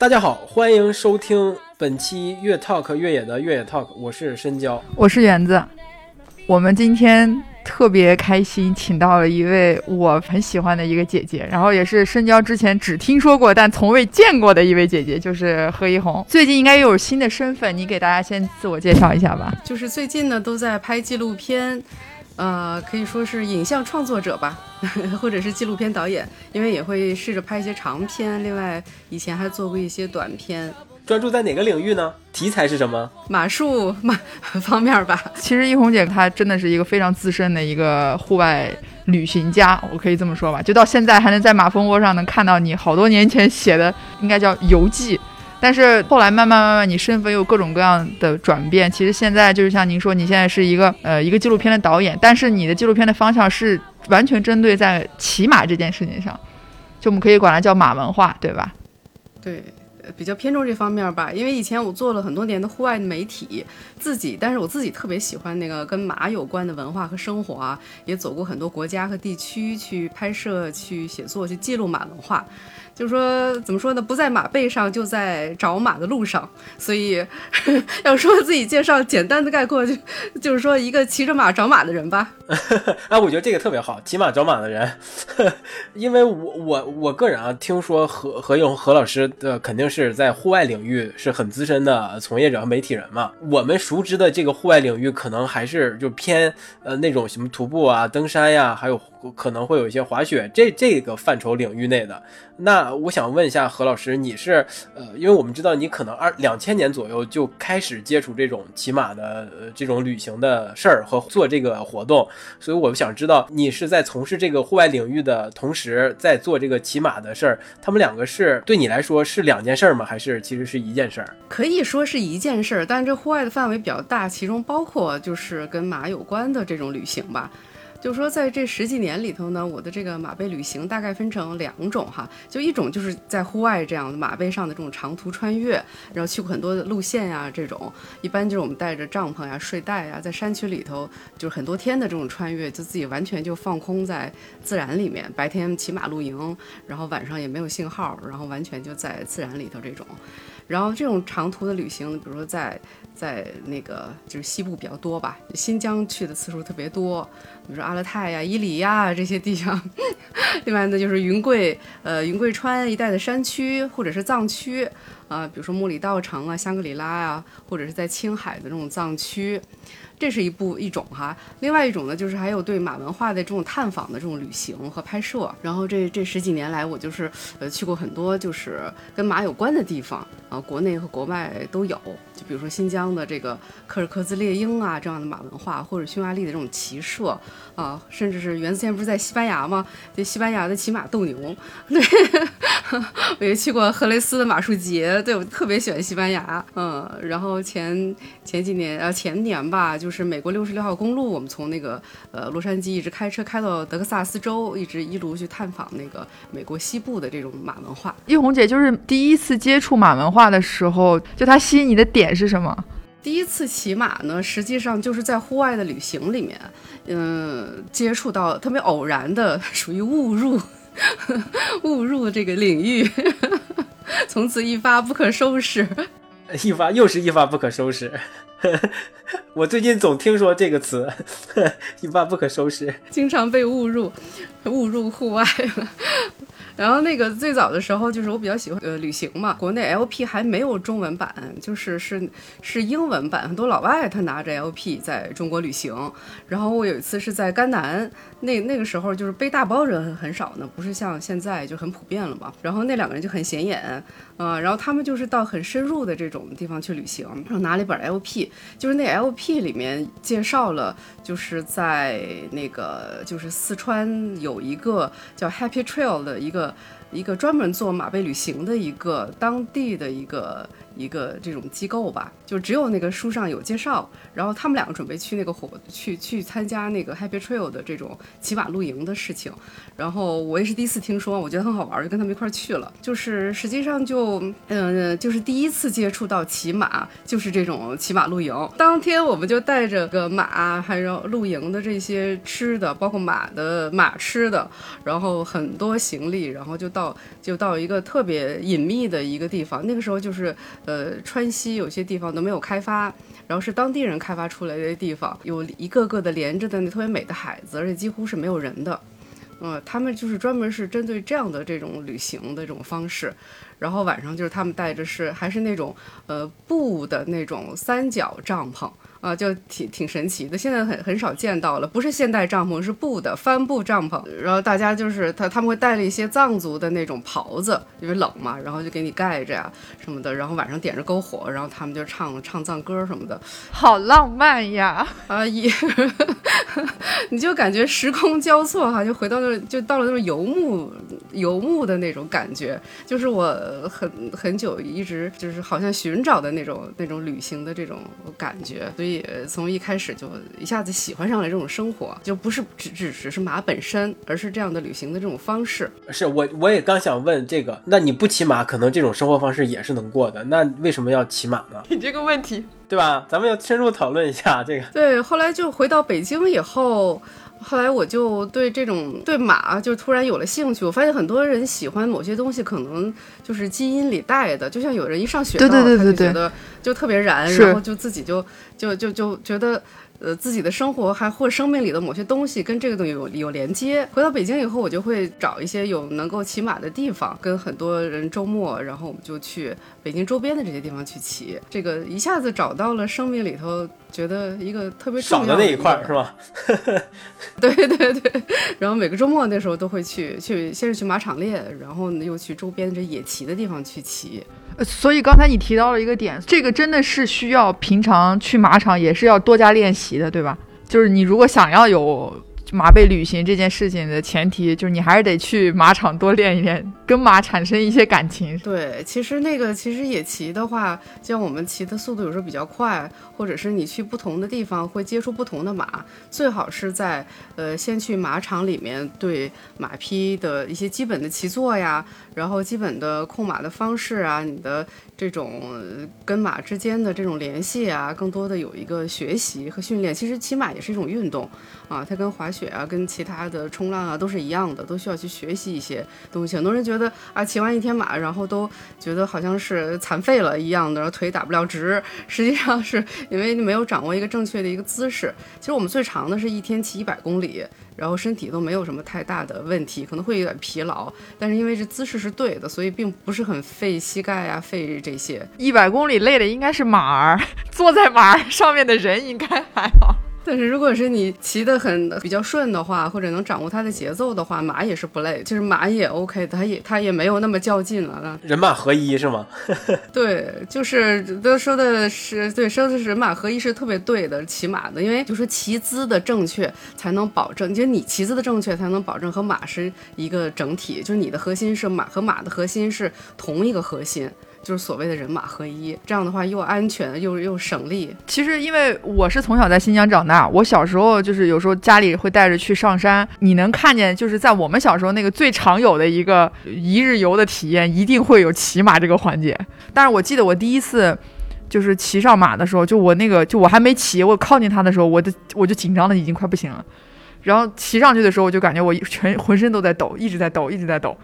大家好，欢迎收听本期越 talk 越野的越野 talk，我是申娇。我是园子，我们今天特别开心，请到了一位我很喜欢的一个姐姐，然后也是深交之前只听说过但从未见过的一位姐姐，就是何一红。最近应该又有新的身份，你给大家先自我介绍一下吧。就是最近呢都在拍纪录片，呃，可以说是影像创作者吧，或者是纪录片导演，因为也会试着拍一些长片。另外，以前还做过一些短片，专注在哪个领域呢？题材是什么？马术 马方面吧。其实一红姐她真的是一个非常资深的一个户外旅行家，我可以这么说吧。就到现在还能在马蜂窝上能看到你好多年前写的，应该叫游记。但是后来慢慢慢慢，你身份有各种各样的转变。其实现在就是像您说，你现在是一个呃一个纪录片的导演，但是你的纪录片的方向是完全针对在骑马这件事情上，就我们可以管它叫马文化，对吧？对，比较偏重这方面吧。因为以前我做了很多年的户外媒体，自己，但是我自己特别喜欢那个跟马有关的文化和生活啊，也走过很多国家和地区去拍摄、去写作、去记录马文化。就是说，怎么说呢？不在马背上，就在找马的路上。所以，要说自己介绍，简单的概括就就是说一个骑着马找马的人吧。啊，我觉得这个特别好，骑马找马的人，因为我我我个人啊，听说何何勇何老师的肯定是在户外领域是很资深的从业者和媒体人嘛。我们熟知的这个户外领域，可能还是就偏呃那种什么徒步啊、登山呀，还有可能会有一些滑雪这这个范畴领域内的。那我想问一下何老师，你是呃，因为我们知道你可能二两千年左右就开始接触这种骑马的呃这种旅行的事儿和做这个活动，所以我想知道你是在从事这个户外领域的同时，在做这个骑马的事儿，他们两个是对你来说是两件事儿吗？还是其实是一件事儿？可以说是一件事儿，但是这户外的范围比较大，其中包括就是跟马有关的这种旅行吧。就是说，在这十几年里头呢，我的这个马背旅行大概分成两种哈，就一种就是在户外这样的马背上的这种长途穿越，然后去过很多的路线呀，这种一般就是我们带着帐篷呀、睡袋呀，在山区里头就是很多天的这种穿越，就自己完全就放空在自然里面，白天骑马露营，然后晚上也没有信号，然后完全就在自然里头这种。然后这种长途的旅行，比如说在在那个就是西部比较多吧，新疆去的次数特别多，比如说阿勒泰呀、伊犁呀这些地方。另外呢，就是云贵呃云贵川一带的山区或者是藏区啊、比如说莫里道城啊、香格里拉呀、或者是在青海的这种藏区。这是一部一种哈，另外一种呢，就是还有对马文化的这种探访的这种旅行和拍摄。然后这这十几年来，我就是呃去过很多就是跟马有关的地方啊，国内和国外都有。就比如说新疆的这个柯尔克孜猎鹰啊这样的马文化，或者匈牙利的这种骑射啊，甚至是原先不是在西班牙吗？这西班牙的骑马斗牛，对，我也去过赫雷斯的马术节，对我特别喜欢西班牙，嗯，然后前前几年呃前年吧，就是美国六十六号公路，我们从那个呃洛杉矶一直开车开到德克萨斯州，一直一路去探访那个美国西部的这种马文化。一红姐就是第一次接触马文化的时候，就它吸引你的点是什么？第一次骑马呢，实际上就是在户外的旅行里面，嗯，接触到特别偶然的，属于误入 误入这个领域，从此一发不可收拾。一发又是一发不可收拾。我最近总听说这个词，一发不可收拾。经常被误入，误入户外了。然后那个最早的时候，就是我比较喜欢呃旅行嘛，国内 LP 还没有中文版，就是是是英文版，很多老外他拿着 LP 在中国旅行。然后我有一次是在甘南，那那个时候就是背大包人很少呢，不是像现在就很普遍了嘛。然后那两个人就很显眼，啊、然后他们就是到很深入的这种地方去旅行，然后拿了一本 LP，就是那 LP 里面介绍了，就是在那个就是四川有一个叫 Happy Trail 的一个一个专门做马背旅行的一个当地的一个一个这种机构吧，就只有那个书上有介绍，然后他们两个准备去那个火去去参加那个 Happy Trail 的这种骑马露营的事情，然后我也是第一次听说，我觉得很好玩，就跟他们一块去了。就是实际上就嗯、就是第一次接触到骑马，就是这种骑马露营。当天我们就带着个马，还有露营的这些吃的，包括马的马吃的，然后很多行李，然后就到就到一个特别隐秘的一个地方。那个时候就是呃川西有些地方都没有开发，然后是当地人开发出来的地方，有一个个的连着的那特别美的海子，而且几乎是没有人的。嗯，他们就是专门是针对这样的这种旅行的这种方式，然后晚上就是他们带着是还是那种呃布的那种三角帐篷。啊，就挺挺神奇的，现在很很少见到了，不是现代帐篷，是布的帆布帐篷。然后大家就是他他们会带了一些藏族的那种袍子，因为冷嘛，然后就给你盖着呀什么的。然后晚上点着篝火，然后他们就唱唱藏歌什么的。好浪漫呀！啊，也，你就感觉时空交错哈，就回到那，就到了那种游牧游牧的那种感觉，就是我很很久一直就是好像寻找的那种那种旅行的这种感觉，所以从一开始就一下子喜欢上了这种生活，就不是只只只是马本身，而是这样的旅行的这种方式。是我我也刚想问这个，那你不骑马，可能这种生活方式也是能过的，那为什么要骑马呢？你这个问题，对吧？咱们要深入讨论一下这个。对，后来就回到北京以后。后来我就对这种对马就突然有了兴趣。我发现很多人喜欢某些东西，可能就是基因里带的。就像有人一上学，对，对对对对他就觉得就特别燃，然后就自己就就就就觉得。呃，自己的生活还或者生命里的某些东西跟这个东西有有连接。回到北京以后，我就会找一些有能够骑马的地方，跟很多人周末，然后我们就去北京周边的这些地方去骑。这个一下子找到了生命里头觉得一个特别重要少的那一块儿是吧？对对对，然后每个周末那时候都会去去，先是去马场练，然后呢又去周边这野骑的地方去骑。所以刚才你提到了一个点，这个真的是需要平常去马场也是要多加练习的，对吧？就是你如果想要有马背旅行这件事情的前提，就是你还是得去马场多练一练，跟马产生一些感情。对，其实那个其实野骑的话，像我们骑的速度有时候比较快，或者是你去不同的地方会接触不同的马，最好是在呃先去马场里面对马匹的一些基本的骑坐呀，然后基本的控马的方式啊，你的这种跟马之间的这种联系啊，更多的有一个学习和训练。其实骑马也是一种运动啊，它跟滑雪雪啊、跟其他的冲浪啊都是一样的，都需要去学习一些东西。很多人觉得啊，骑完一天马，然后都觉得好像是残废了一样的，然后腿打不了直。实际上是因为你没有掌握一个正确的一个姿势。其实我们最长的是一天骑一百公里，然后身体都没有什么太大的问题，可能会有点疲劳，但是因为这姿势是对的，所以并不是很费膝盖啊、费这些。一百公里累的应该是马儿，坐在马儿上面的人应该还好。但是如果是你骑得很比较顺的话，或者能掌握它的节奏的话，马也是不累，就是马也 OK，它也它也没有那么较劲了。人马合一是吗？对，就是都说的是对，说的是人马合一是特别对的，骑马的，因为就说骑姿的正确才能保证，就是你骑姿的正确才能保证和马是一个整体，就是你的核心是马和马的核心是同一个核心。就是所谓的人马合一，这样的话又安全又又省力。其实因为我是从小在新疆长大，我小时候就是有时候家里会带着去上山，你能看见就是在我们小时候那个最常有的一个一日游的体验，一定会有骑马这个环节。但是我记得我第一次就是骑上马的时候，就我那个就我还没骑，我靠近它的时候，我的我就紧张的已经快不行了。然后骑上去的时候，我就感觉我全浑身都在抖，一直在抖，一直在抖。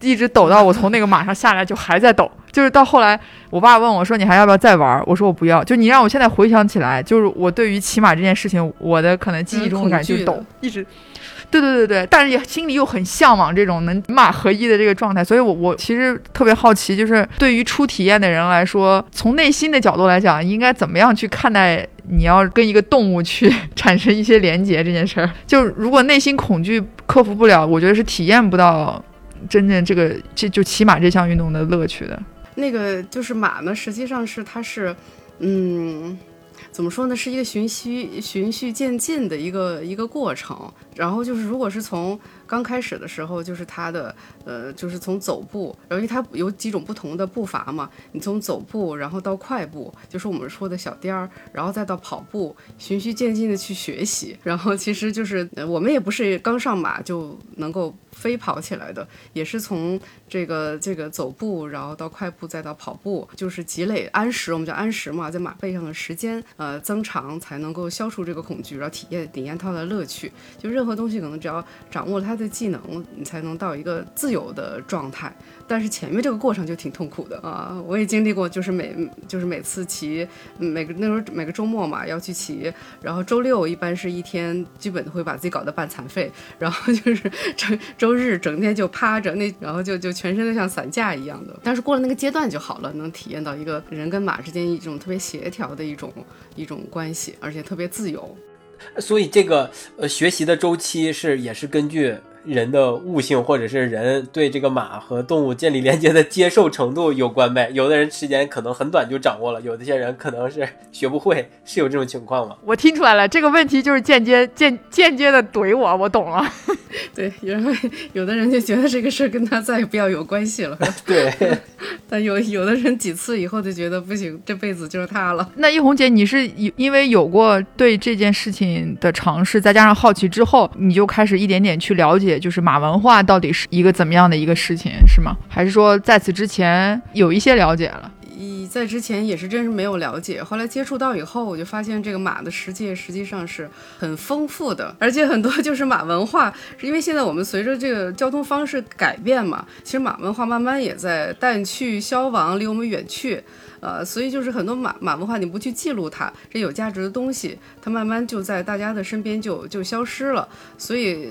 一直抖到我从那个马上下来就还在抖，就是到后来我爸问我说你还要不要再玩？我说我不要。就你让我现在回想起来，就是我对于骑马这件事情，我的可能记忆中的感觉就是抖，一直。对对对对，但是也心里又很向往这种能马合一的这个状态，所以我我其实特别好奇，就是对于初体验的人来说，从内心的角度来讲，应该怎么样去看待你要跟一个动物去产生一些连接这件事儿？就如果内心恐惧克服不了，我觉得是体验不到。真正这个这就骑马这项运动的乐趣的，那个就是马呢，实际上是它是，嗯，怎么说呢，是一个循序循序渐进的一个一个过程。然后就是，如果是从刚开始的时候，就是它的呃，就是从走步，由于它有几种不同的步伐嘛，你从走步，然后到快步，就是我们说的小颠儿，然后再到跑步，循序渐进的去学习。然后其实就是我们也不是刚上马就能够飞跑起来的，也是从这个这个走步，然后到快步，再到跑步，就是积累安时，我们叫安时嘛，在马背上的时间呃增长，才能够消除这个恐惧，然后体验体验它的乐趣。就任何东西可能只要掌握了它的技能，你才能到一个自由的状态。但是前面这个过程就挺痛苦的啊！我也经历过，就是每就是每次骑，每个那时候每个周末嘛要去骑，然后周六一般是一天，基本会把自己搞得半残废，然后就是 周周日整天就趴着，那然后就就全身都像散架一样的。但是过了那个阶段就好了，能体验到一个人跟马之间一种特别协调的一种一种关系，而且特别自由。所以这个呃学习的周期是也是根据人的悟性或者是人对这个马和动物建立连接的接受程度有关呗。有的人时间可能很短就掌握了，有的些人可能是学不会，是有这种情况吗？我听出来了，这个问题就是间接间间接的怼我，我懂了。对，因为有的人就觉得这个事儿跟他再也不要有关系了，对，但有有的人几次以后就觉得不行，这辈子就是他了。那一红姐，你是有因为有过对这件事情的尝试，再加上好奇之后，你就开始一点点去了解，也就是马文化到底是一个怎么样的一个事情，是吗？还是说在此之前有一些了解了？一在之前也是真是没有了解，后来接触到以后，我就发现这个马的世界实际上是很丰富的，而且很多就是马文化，是因为现在我们随着这个交通方式改变嘛，其实马文化慢慢也在淡去、消亡，离我们远去。呃，所以就是很多马马文化，你不去记录它，这有价值的东西，它慢慢就在大家的身边就就消失了。所以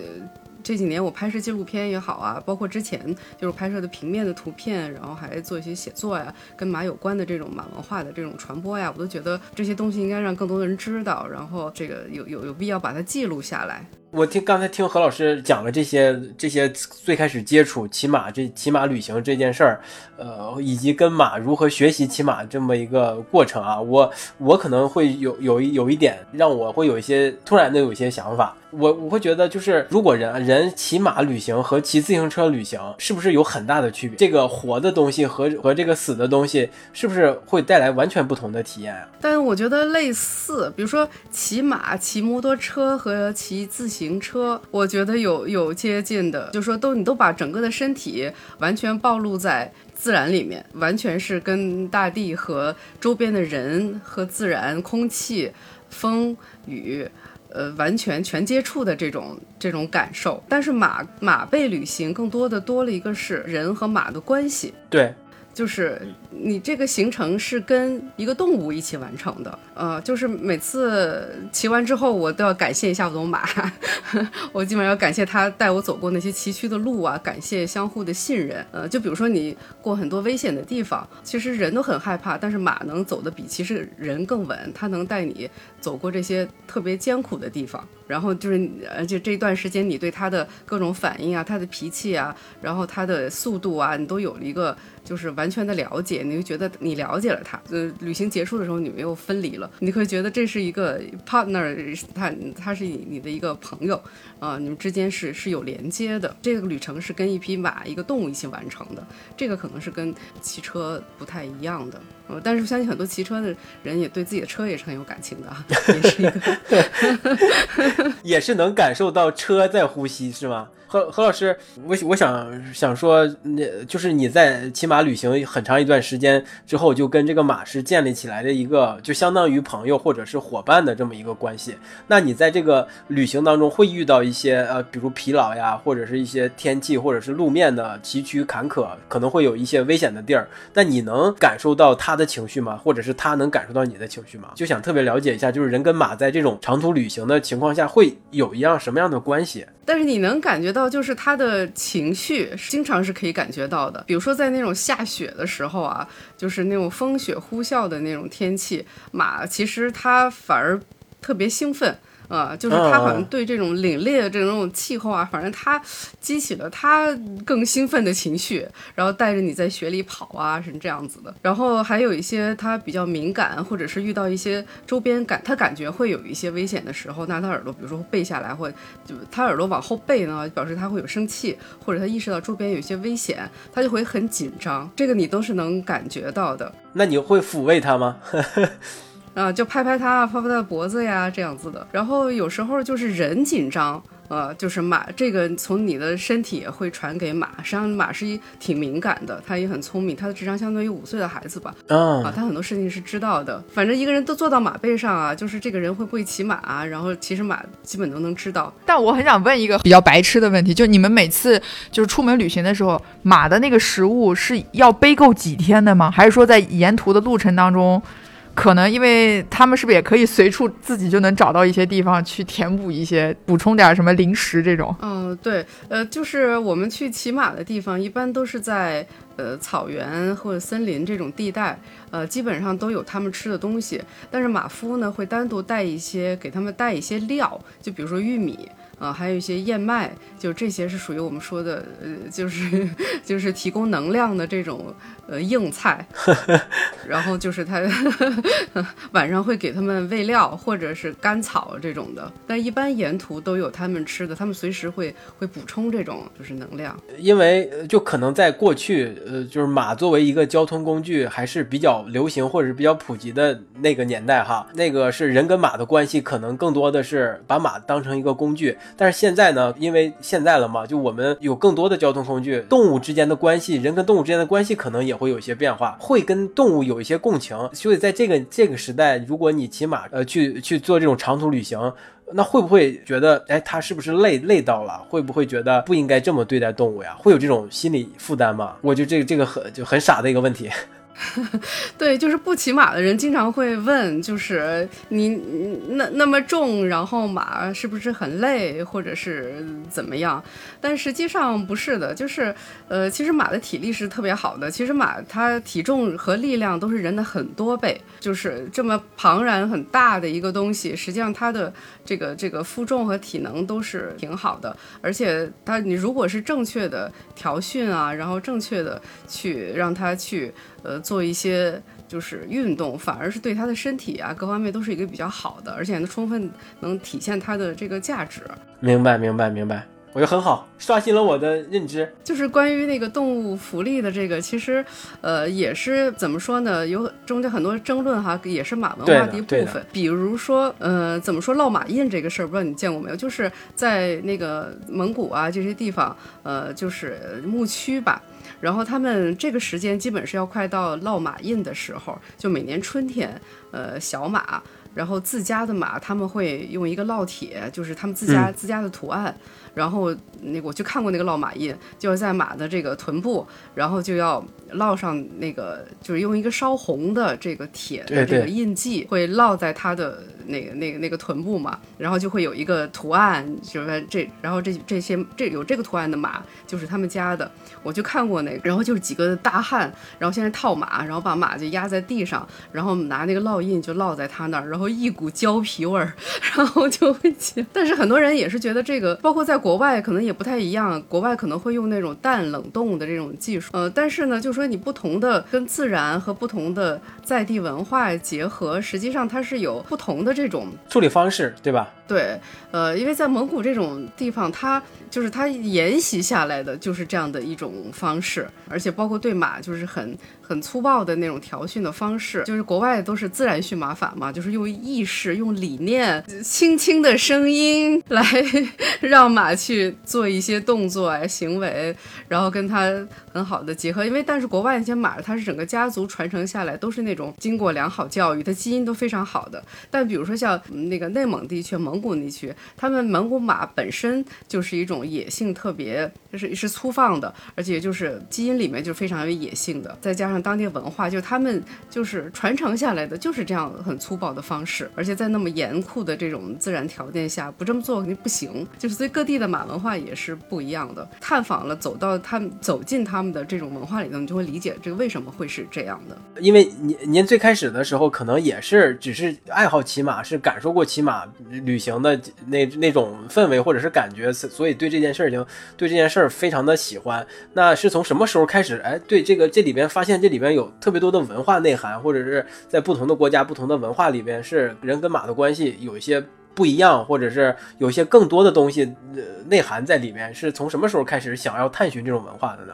这几年我拍摄纪录片也好啊，包括之前就是拍摄的平面的图片，然后还做一些写作呀，跟马有关的这种马文化的这种传播呀，我都觉得这些东西应该让更多的人知道，然后这个有有有必要把它记录下来。我听刚才听何老师讲了这些这些最开始接触骑马这骑马旅行这件事儿，呃，以及跟马如何学习骑马这么一个过程啊，我我可能会有有一有一点让我会有一些突然的有一些想法，我我会觉得就是如果人人骑马旅行和骑自行车旅行是不是有很大的区别？这个活的东西和和这个死的东西是不是会带来完全不同的体验啊？但我觉得类似，比如说骑马、骑摩托车和骑自行车，我觉得有有接近的，就说都你都把整个的身体完全暴露在自然里面，完全是跟大地和周边的人和自然、空气、风雨。呃，完全全接触的这种这种感受，但是马马背旅行更多的多了一个是人和马的关系，对，就是你这个行程是跟一个动物一起完成的，呃，就是每次骑完之后，我都要感谢一下我的马，我基本上要感谢他带我走过那些崎岖的路啊，感谢相互的信任。呃，就比如说你过很多危险的地方，其实人都很害怕，但是马能走得比其实人更稳，它能带你走过这些特别艰苦的地方。然后就是，而且这段时间你对它的各种反应啊，它的脾气啊，然后它的速度啊，你都有了一个就是完全的了解，你会觉得你了解了他。呃，旅行结束的时候，你们又分离了，你会觉得这是一个 partner，他他是你你的一个朋友啊、你们之间是是有连接的。这个旅程是跟一匹马、一个动物一起完成的，这个可能是跟骑车不太一样的。呃，但是相信很多骑车的人也对自己的车也是很有感情的啊，也是一个也是能感受到车在呼吸，是吗？何何老师，我我想想说，那就是你在骑马旅行很长一段时间之后，就跟这个马是建立起来的一个，就相当于朋友或者是伙伴的这么一个关系。那你在这个旅行当中会遇到一些呃，比如疲劳呀，或者是一些天气或者是路面的崎岖坎坷，可能会有一些危险的地儿。那你能感受到他的情绪吗？或者是他能感受到你的情绪吗？就想特别了解一下，就是人跟马在这种长途旅行的情况下，会有一样什么样的关系？但是你能感觉到，就是他的情绪，经常是可以感觉到的。比如说在那种下雪的时候啊，就是那种风雪呼啸的那种天气，马其实它反而特别兴奋啊，就是他好像对这种凛冽的这种气候啊，反正他激起了他更兴奋的情绪，然后带着你在雪里跑啊，是这样子的。然后还有一些他比较敏感，或者是遇到一些周边感，他感觉会有一些危险的时候，那他耳朵比如说背下来，或就他耳朵往后背呢，表示他会有生气，或者他意识到周边有一些危险，他就会很紧张。这个你都是能感觉到的。那你会抚慰他吗？啊，就拍拍他，拍拍他的脖子呀，这样子的。然后有时候就是人紧张，呃，就是马这个从你的身体也会传给马。实际上马是一挺敏感的，它也很聪明，它的智商相当于五岁的孩子吧。嗯啊，它很多事情是知道的。反正一个人都坐到马背上啊，就是这个人会不会骑马啊，然后其实马基本都能知道。但我很想问一个比较白痴的问题，就你们每次就是出门旅行的时候，马的那个食物是要背够几天的吗？还是说在沿途的路程当中？可能因为他们是不是也可以随处自己就能找到一些地方去填补一些、补充点什么零食这种？嗯，对，呃，就是我们去骑马的地方，一般都是在呃草原或者森林这种地带，呃，基本上都有他们吃的东西。但是马夫呢会单独带一些，给他们带一些料，就比如说玉米。啊，还有一些燕麦，就这些是属于我们说的，呃，就是就是提供能量的这种呃硬菜，然后就是他 晚上会给他们喂料或者是干草这种的，但一般沿途都有他们吃的，他们随时会会补充这种就是能量。因为呃就可能在过去，呃，就是马作为一个交通工具还是比较流行或者是比较普及的那个年代哈，那个是人跟马的关系可能更多的是把马当成一个工具，但是现在呢，因为现在了嘛，就我们有更多的交通工具，动物之间的关系，人跟动物之间的关系可能也会有一些变化，会跟动物有一些共情，所以在这个这个时代，如果你骑马呃去去做这种长途旅行。那会不会觉得，哎，他是不是累累到了？会不会觉得不应该这么对待动物呀？会有这种心理负担吗？我觉得这个这个很就很傻的一个问题。对，就是不骑马的人经常会问，就是你那那么重，然后马是不是很累，或者是怎么样？但实际上不是的，就是呃，其实马的体力是特别好的。其实马它体重和力量都是人的很多倍，就是这么庞然很大的一个东西，实际上它的这个这个负重和体能都是挺好的。而且它你如果是正确的调训啊，然后正确的去让它去。呃，做一些就是运动，反而是对他的身体啊各方面都是一个比较好的，而且能充分能体现它的这个价值。明白，明白，明白。我觉得很好，刷新了我的认知。就是关于那个动物福利的这个，其实，呃，也是怎么说呢？有中间很多争论哈，也是马文化的一部分。比如说，呃，怎么说烙马印这个事儿，不知道你见过没有？就是在那个蒙古啊这些地方，呃，就是牧区吧。然后他们这个时间基本是要快到烙马印的时候，就每年春天，呃，小马，然后自家的马，他们会用一个烙铁，就是他们自家自家的图案。然后那个我去看过那个烙马印，就是在马的这个臀部，然后就要烙上那个，就是用一个烧红的这个铁的这个印记，会烙在它的那个那个那个臀部嘛，然后就会有一个图案，就是这，然后这这些这有这个图案的马就是他们家的，我就看过那个，然后就是几个大汉，然后先是套马，然后把马就压在地上，然后拿那个烙印就烙在他那儿，然后一股胶皮味儿，然后就会起，但是很多人也是觉得这个，包括在。国外可能也不太一样，国外可能会用那种半冷冻的这种技术，呃，但是呢，就说你不同的跟自然和不同的在地文化结合，实际上它是有不同的这种处理方式，对吧？对，呃，因为在蒙古这种地方，它就是它沿袭下来的就是这样的一种方式，而且包括对马就是很很粗暴的那种调训的方式，就是国外都是自然驯马法嘛，就是用意识、用理念、轻轻的声音来 让马去做一些动作啊行为，然后跟它很好的结合。因为但是国外那些马，它是整个家族传承下来都是那种经过良好教育，它基因都非常好的。但比如说像那个内蒙地区蒙。蒙古地区，他们蒙古马本身就是一种野性特别，就是是粗放的，而且就是基因里面就非常有野性的，再加上当地文化，就他们就是传承下来的就是这样很粗暴的方式，而且在那么严酷的这种自然条件下，不这么做肯定不行。就是所以各地的马文化也是不一样的。探访了，走到他们走进他们的这种文化里头，你就会理解这个为什么会是这样的。因为您您最开始的时候可能也是只是爱好骑马，是感受过骑马旅行。的那那种氛围或者是感觉，所以对这件事情对这件事儿非常的喜欢。那是从什么时候开始？哎，对这个这里边发现这里边有特别多的文化内涵，或者是在不同的国家、不同的文化里边，是人跟马的关系有一些不一样，或者是有一些更多的东西呃内涵在里面。是从什么时候开始想要探寻这种文化的呢？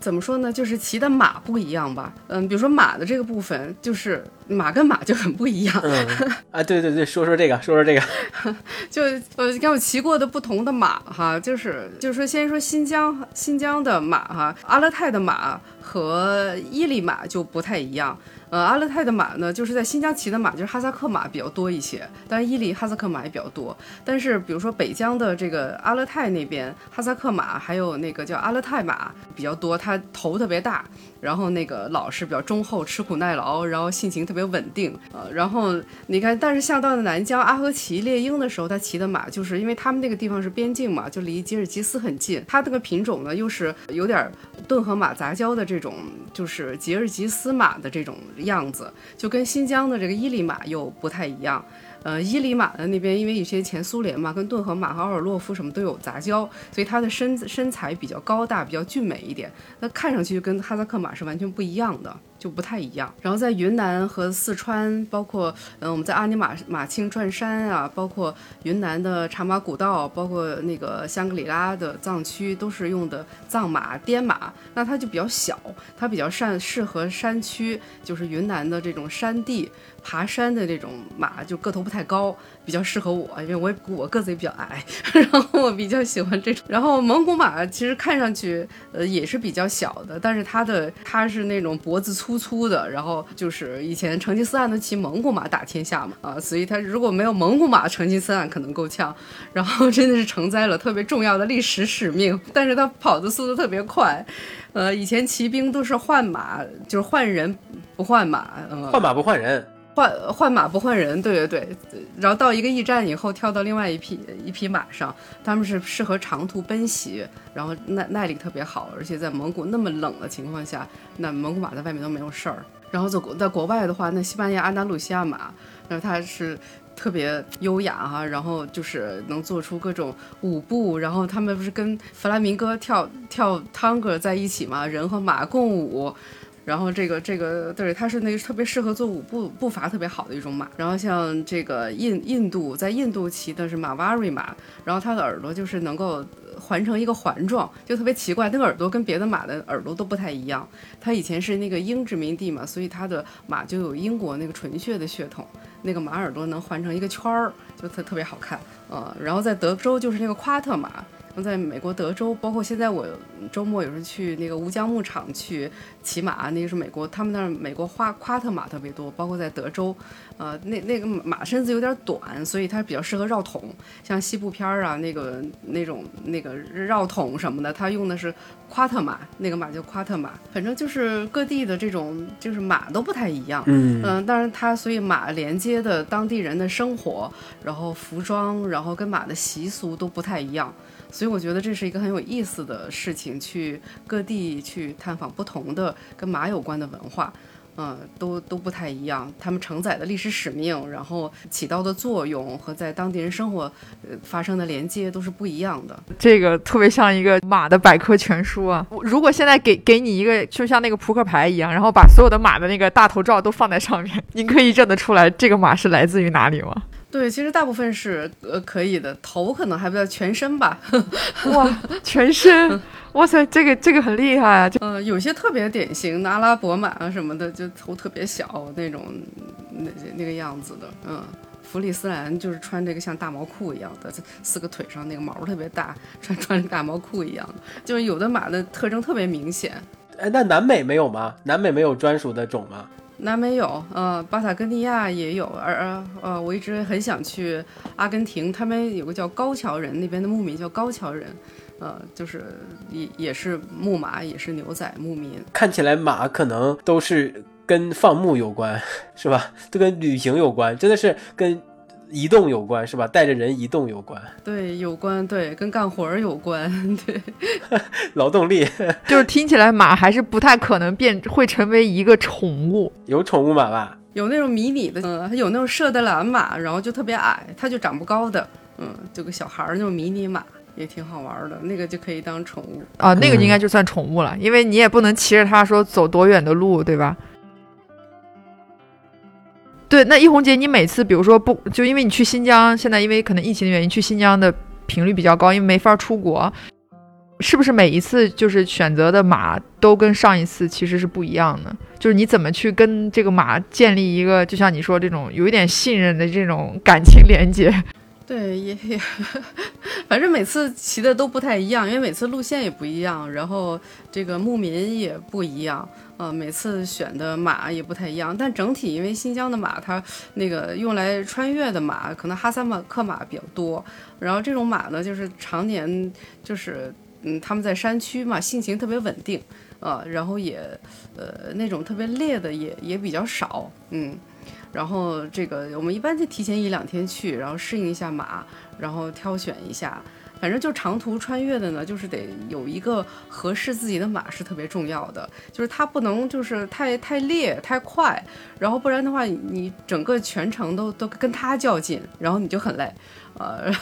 怎么说呢？就是骑的马不一样吧。嗯，比如说马的这个部分，就是马跟马就很不一样。嗯，啊，对对对，说说这个，说说这个。就呃，跟我骑过的不同的马哈，就是就是说，先说新疆新疆的马哈，阿勒泰的马和伊犁马就不太一样。呃，阿勒泰的马呢，就是在新疆骑的马，就是哈萨克马比较多一些，当然伊犁哈萨克马也比较多。但是比如说北疆的这个阿勒泰那边，哈萨克马还有那个叫阿勒泰马比较多，它头特别大。然后那个老实比较忠厚，吃苦耐劳，然后性情特别稳定，呃，然后你看，但是像到了南疆阿合奇猎鹰的时候，他骑的马就是因为他们那个地方是边境嘛，就离吉尔吉斯很近，它这个品种呢又是有点顿河马杂交的这种，就是吉尔吉斯马的这种样子，就跟新疆的这个伊犁马又不太一样。呃，伊犁马的那边，因为以前前苏联嘛，跟顿河马和奥尔洛夫什么都有杂交，所以它的身身材比较高大，比较俊美一点。那看上去就跟哈萨克马是完全不一样的。就不太一样。然后在云南和四川，包括嗯，我们在阿尼玛马青转山啊，包括云南的茶马古道，包括那个香格里拉的藏区，都是用的藏马滇马。那它就比较小，它比较善适合山区，就是云南的这种山地爬山的这种马，就个头不太高，比较适合我，因为我我个子也比较矮，然后我比较喜欢这种。然后蒙古马其实看上去呃也是比较小的，但是它的它是那种脖子粗。粗的，然后就是以前成吉思汗都骑蒙古马打天下嘛，啊，所以他如果没有蒙古马，成吉思汗可能够呛。然后真的是承载了特别重要的历史使命，但是他跑的速度特别快，呃，以前骑兵都是换马，就是换人不换马，换马不换人。换换马不换人，对对对，然后到一个驿站以后，跳到另外一匹一匹马上，他们是适合长途奔袭，然后耐耐力特别好，而且在蒙古那么冷的情况下，那蒙古马在外面都没有事儿。然后在在国外的话，那西班牙安达鲁西亚马，然后它是特别优雅哈，然后就是能做出各种舞步，然后他们不是跟弗拉明戈跳跳探戈在一起嘛，人和马共舞。然后这个这个对，它是那个特别适合做舞步步伐特别好的一种马。然后像这个印印度在印度骑的是马瓦瑞马，然后它的耳朵就是能够环成一个环状，就特别奇怪，那个耳朵跟别的马的耳朵都不太一样。它以前是那个英殖民地嘛，所以它的马就有英国那个纯血的血统，那个马耳朵能环成一个圈儿，就特特别好看。呃，然后在德州就是那个夸特马。在美国德州，包括现在我周末有时候去那个吴江牧场去骑马，那个是美国，他们那儿美国花夸特马特别多，包括在德州，呃，那那个马身子有点短，所以它比较适合绕桶，像西部片儿啊，那个那种那个绕桶什么的，它用的是夸特马，那个马叫夸特马，反正就是各地的这种就是马都不太一样，嗯嗯，当然它所以马连接的当地人的生活，然后服装，然后跟马的习俗都不太一样。所以我觉得这是一个很有意思的事情，去各地去探访不同的跟马有关的文化，嗯，都都不太一样。他们承载的历史使命，然后起到的作用和在当地人生活呃发生的连接都是不一样的。这个特别像一个马的百科全书啊！如果现在给给你一个，就像那个扑克牌一样，然后把所有的马的那个大头照都放在上面，您可以认得出来这个马是来自于哪里吗？对，其实大部分是呃可以的，头可能还不叫全身吧。哇，全身！哇塞，这个这个很厉害啊！就呃，有些特别典型的阿拉伯马啊什么的，就头特别小那种，那那个样子的。嗯，弗里斯兰就是穿这个像大毛裤一样的，四个腿上那个毛特别大，穿穿大毛裤一样的。就是有的马的特征特别明显。哎，那南美没有吗？南美没有专属的种吗？南美有，呃，巴塔哥尼亚也有，而呃，我一直很想去阿根廷，他们有个叫高桥人，那边的牧民叫高桥人，呃，就是也也是牧马，也是牛仔牧民。看起来马可能都是跟放牧有关，是吧？都跟旅行有关，真的是跟。移动有关是吧？带着人移动有关，对，有关，对，跟干活儿有关，对，劳动力，就是听起来马还是不太可能变会成为一个宠物。有宠物马吧？有那种迷你的，嗯，有那种射的蓝马，然后就特别矮，它就长不高的，嗯，就个小孩儿那种迷你马也挺好玩的，那个就可以当宠物。啊，那个应该就算宠物了，因为你也不能骑着它说走多远的路，对吧？对，那一红姐，你每次比如说不就因为你去新疆，现在因为可能疫情的原因，去新疆的频率比较高，因为没法出国，是不是每一次就是选择的马都跟上一次其实是不一样的？就是你怎么去跟这个马建立一个，就像你说这种有一点信任的这种感情连接？对，也也，反正每次骑的都不太一样，因为每次路线也不一样，然后这个牧民也不一样。呃，每次选的马也不太一样，但整体因为新疆的马，它那个用来穿越的马，可能哈萨马克马比较多。然后这种马呢，就是常年就是嗯，他们在山区嘛，性情特别稳定，呃，然后也呃那种特别烈的也也比较少，嗯。然后这个我们一般就提前一两天去，然后适应一下马，然后挑选一下。反正就长途穿越的呢，就是得有一个合适自己的马是特别重要的，就是它不能就是太太烈太快，然后不然的话你整个全程都都跟它较劲，然后你就很累，呃，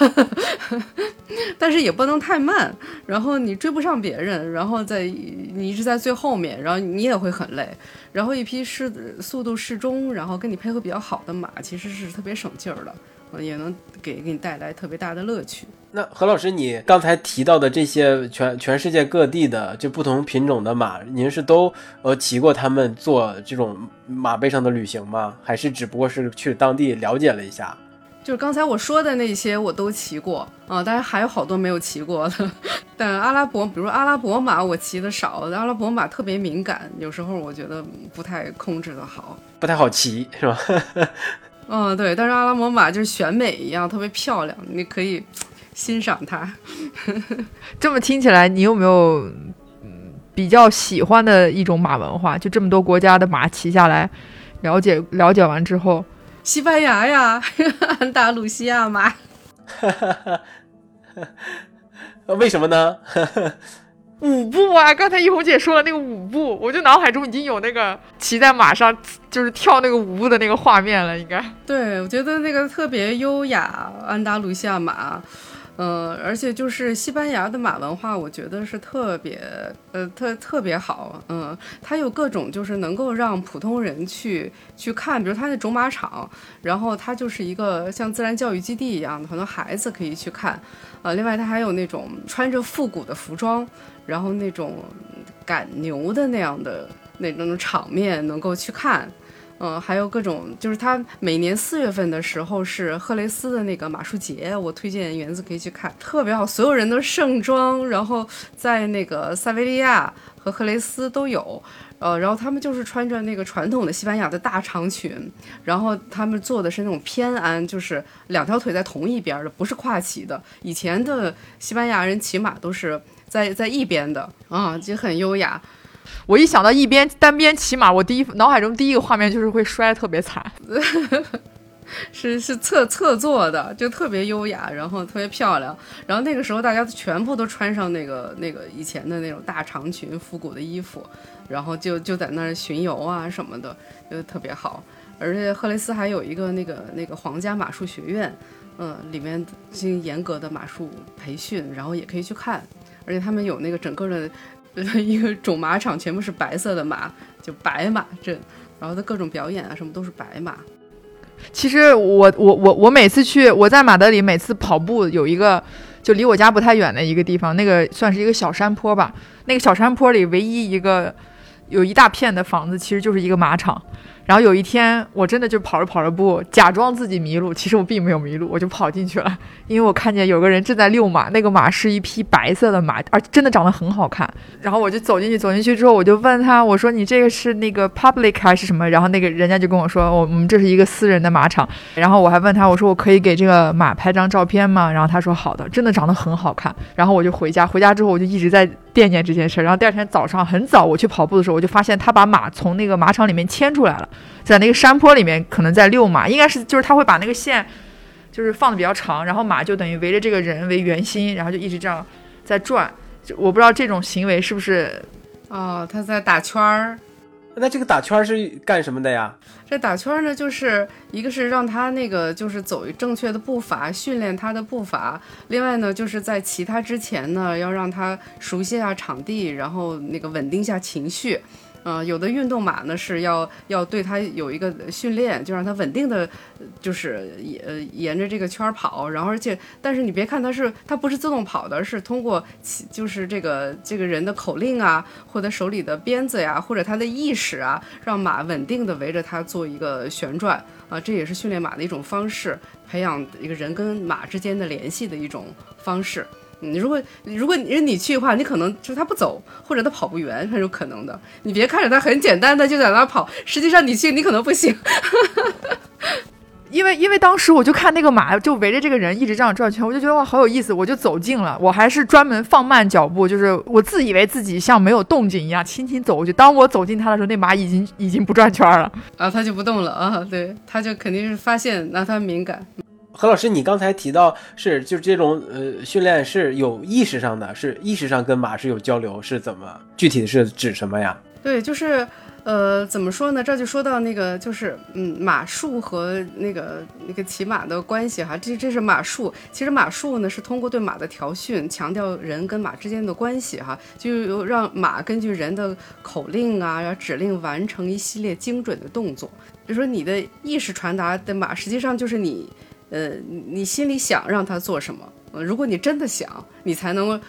但是也不能太慢，然后你追不上别人，然后在你一直在最后面，然后你也会很累，然后一匹适速度适中，然后跟你配合比较好的马，其实是特别省劲儿的。也能给给你带来特别大的乐趣。那何老师，你刚才提到的这些全全世界各地的就不同品种的马，您是都呃骑过他们做这种马背上的旅行吗？还是只不过是去当地了解了一下？就是刚才我说的那些我都骑过啊，当然还有好多没有骑过的。但阿拉伯，比如阿拉伯马，我骑的少。阿拉伯马特别敏感，有时候我觉得不太控制的好，不太好骑，是吧？嗯，对，但是阿拉伯马就是选美一样，特别漂亮，你可以欣赏它。这么听起来，你有没有比较喜欢的一种马文化？就这么多国家的马骑下来，了解了解完之后，西班牙呀，安达鲁西亚马。为什么呢？舞步啊！刚才一红姐说了那个舞步，我就脑海中已经有那个骑在马上就是跳那个舞步的那个画面了。应该对我觉得那个特别优雅，安达卢西亚马，嗯，而且就是西班牙的马文化，我觉得是特别呃特特别好。嗯，它有各种就是能够让普通人去去看，比如它的种马场，然后它就是一个像自然教育基地一样的，很多孩子可以去看。呃，另外它还有那种穿着复古的服装。然后那种赶牛的那样的那种场面能够去看，嗯，还有各种就是他每年四月份的时候是赫雷斯的那个马术节，我推荐园子可以去看，特别好，所有人都盛装，然后在那个塞维利亚和赫雷斯都有，呃，然后他们就是穿着那个传统的西班牙的大长裙，然后他们做的是那种偏鞍，就是两条腿在同一边的，不是跨骑的。以前的西班牙人骑马都是。在在一边的啊，就很优雅。我一想到一边单边骑马，我第一脑海中第一个画面就是会摔得特别惨。是是侧侧坐的，就特别优雅，然后特别漂亮。然后那个时候大家全部都穿上那个那个以前的那种大长裙、复古的衣服，然后就就在那儿巡游啊什么的，就特别好。而且赫雷斯还有一个那个那个皇家马术学院，嗯，里面进行严格的马术培训，然后也可以去看。而且他们有那个整个的，一个种马场全部是白色的马，就白马镇，然后它各种表演啊什么都是白马。其实我我我我每次去我在马德里每次跑步有一个就离我家不太远的一个地方，那个算是一个小山坡吧。那个小山坡里唯一一个有一大片的房子，其实就是一个马场。然后有一天，我真的就跑着跑着步，假装自己迷路，其实我并没有迷路，我就跑进去了。因为我看见有个人正在遛马，那个马是一匹白色的马，而真的长得很好看。然后我就走进去，走进去之后，我就问他，我说：“你这个是那个 public 还是什么？”然后那个人家就跟我说：“我们这是一个私人的马场。”然后我还问他，我说：“我可以给这个马拍张照片吗？”然后他说：“好的。”真的长得很好看。然后我就回家，回家之后我就一直在惦念这件事。然后第二天早上很早我去跑步的时候，我就发现他把马从那个马场里面牵出来了。在那个山坡里面，可能在遛马，应该是就是他会把那个线，就是放的比较长，然后马就等于围着这个人为圆心，然后就一直这样在转。就我不知道这种行为是不是，哦，他在打圈儿，那这个打圈是干什么的呀？这打圈呢，就是一个是让他那个就是走正确的步伐，训练他的步伐；另外呢，就是在骑他之前呢，要让他熟悉下场地，然后那个稳定下情绪。嗯，有的运动马呢是要要对它有一个训练，就让它稳定的，就是呃沿着这个圈跑，然后而且但是你别看它是它不是自动跑的，是通过就是这个这个人的口令啊，或者手里的鞭子呀，或者他的意识啊，让马稳定的围着它做一个旋转啊，这也是训练马的一种方式，培养一个人跟马之间的联系的一种方式。你如果如果你是你去的话，你可能就是他不走，或者他跑不远，很有可能的。你别看着他很简单的就在那跑，实际上你去你可能不行。因 为因为当时我就看那个马就围着这个人一直这样转圈，我就觉得哇好有意思，我就走近了。我还是专门放慢脚步，就是我自以为自己像没有动静一样，轻轻走过去。当我走近他的时候，那马已经已经不转圈了啊，他就不动了啊。对，他就肯定是发现，那他敏感。何老师，你刚才提到是就是这种呃训练是有意识上的，是意识上跟马是有交流，是怎么具体是指什么呀？对，就是呃怎么说呢？这就说到那个就是嗯马术和那个那个骑马的关系哈。这这是马术，其实马术呢是通过对马的调训，强调人跟马之间的关系哈，就让马根据人的口令啊，要指令完成一系列精准的动作。比如说你的意识传达的马，实际上就是你。呃，你心里想让他做什么？呃，如果你真的想，你才能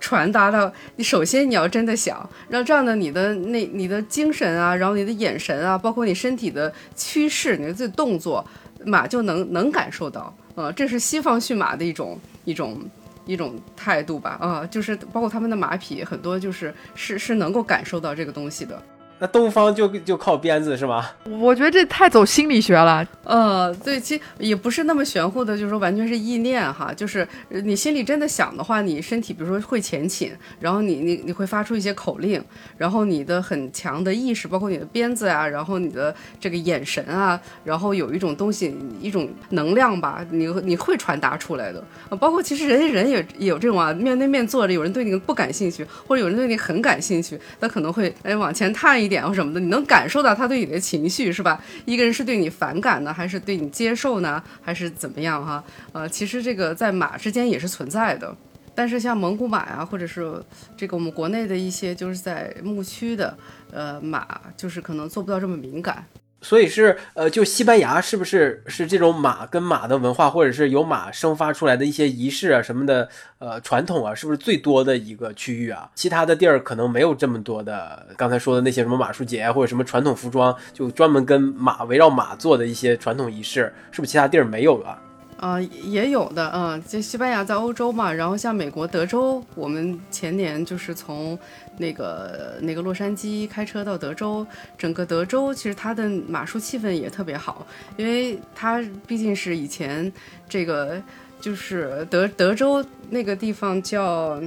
传达到。你首先你要真的想，让这样的你的那你的精神啊，然后你的眼神啊，包括你身体的趋势，你的这动作，马就能能感受到。呃，这是西方驯马的一种一种一种态度吧？啊，就是包括他们的马匹很多就是是是能够感受到这个东西的。那东方就就靠鞭子是吗？我觉得这太走心理学了。呃，对，其实也不是那么玄乎的，就是说完全是意念哈。就是你心里真的想的话，你身体比如说会前倾，然后你你你会发出一些口令，然后你的很强的意识，包括你的鞭子啊，然后你的这个眼神啊，然后有一种东西，一种能量吧，你你会传达出来的。包括其实人家人也也有这种啊，面对面坐着，有人对你不感兴趣，或者有人对你很感兴趣，他可能会哎往前探一。点或什么的，你能感受到他对你的情绪是吧？一个人是对你反感呢，还是对你接受呢，还是怎么样哈？呃，其实这个在马之间也是存在的，但是像蒙古马啊，或者是这个我们国内的一些就是在牧区的呃马，就是可能做不到这么敏感。所以是呃，就西班牙是不是是这种马跟马的文化，或者是由马生发出来的一些仪式啊什么的呃传统啊，是不是最多的一个区域啊？其他的地儿可能没有这么多的。刚才说的那些什么马术节或者什么传统服装，就专门跟马围绕马做的一些传统仪式，是不是其他地儿没有啊？啊，也有的，嗯，就西班牙在欧洲嘛，然后像美国德州，我们前年就是从那个那个洛杉矶开车到德州，整个德州其实它的马术气氛也特别好，因为它毕竟是以前这个就是德德州那个地方叫。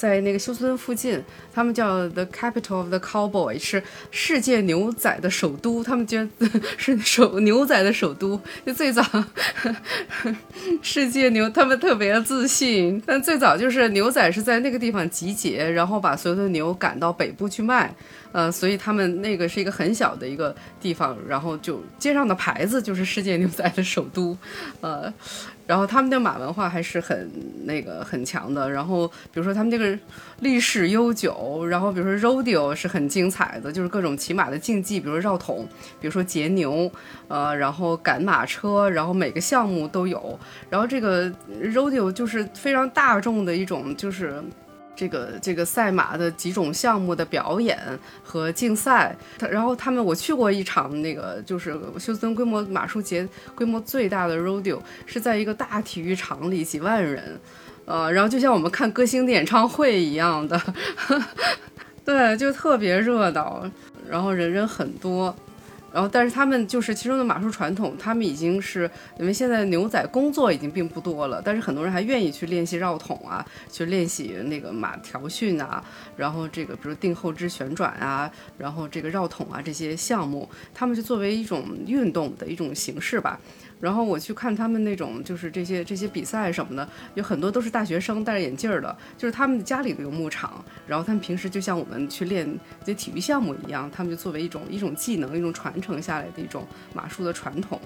在那个休斯顿附近，他们叫 The Capital of the Cowboy，是世界牛仔的首都。他们觉得 是首牛仔的首都。就最早，世界牛，他们特别自信。但最早就是牛仔是在那个地方集结，然后把所有的牛赶到北部去卖。呃，所以他们那个是一个很小的一个地方，然后就街上的牌子就是世界牛仔的首都。呃。然后他们的马文化还是很那个很强的。然后比如说他们这个历史悠久，然后比如说 rodeo 是很精彩的，就是各种骑马的竞技，比如说绕桶，比如说截牛，呃，然后赶马车，然后每个项目都有。然后这个 rodeo 就是非常大众的一种，就是。这个这个赛马的几种项目的表演和竞赛，然后他们我去过一场那个就是休斯顿规模马术节规模最大的 rodeo 是在一个大体育场里几万人，呃，然后就像我们看歌星的演唱会一样的，对，就特别热闹，然后人人很多。然后，但是他们就是其中的马术传统，他们已经是因为现在牛仔工作已经并不多了，但是很多人还愿意去练习绕桶啊，去练习那个马调训啊，然后这个比如定后肢旋转啊，然后这个绕桶啊这些项目，他们就作为一种运动的一种形式吧。然后我去看他们那种就是这些这些比赛什么的，有很多都是大学生戴着眼镜儿的，就是他们家里的有牧场，然后他们平时就像我们去练这体育项目一样，他们就作为一种一种技能，一种传承下来的一种马术的传统。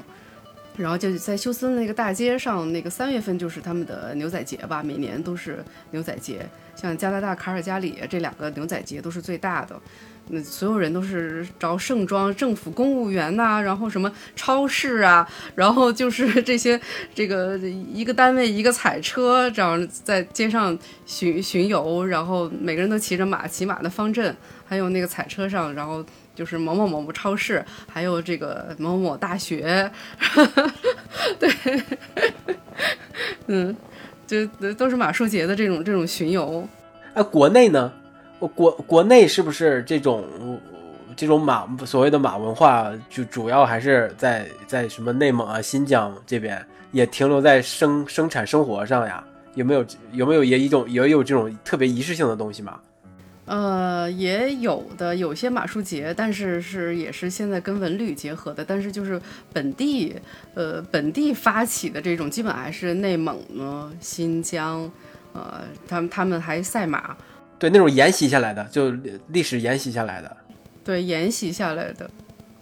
然后就在休斯顿那个大街上，那个三月份就是他们的牛仔节吧，每年都是牛仔节。像加拿大卡尔加里这两个牛仔节都是最大的。那所有人都是着盛装，政府公务员呐，然后什么超市啊，然后就是这些这个一个单位一个彩车，这样在街上巡巡游，然后每个人都骑着马，骑马的方阵，还有那个彩车上，然后就是某某某某超市，还有这个某某某大学，对，嗯，就都是马术节的这种这种巡游。哎，国内呢？国国内是不是这种这种马所谓的马文化，就主要还是在在什么内蒙啊、新疆这边，也停留在生生产生活上呀？有没有有没有也一种也有这种特别仪式性的东西吗？呃，也有的，有些马术节，但是是也是现在跟文旅结合的，但是就是本地呃本地发起的这种，基本还是内蒙呢、新疆，呃，他们他们还赛马。对那种沿袭下来的，就历史沿袭下来的，对沿袭下来的，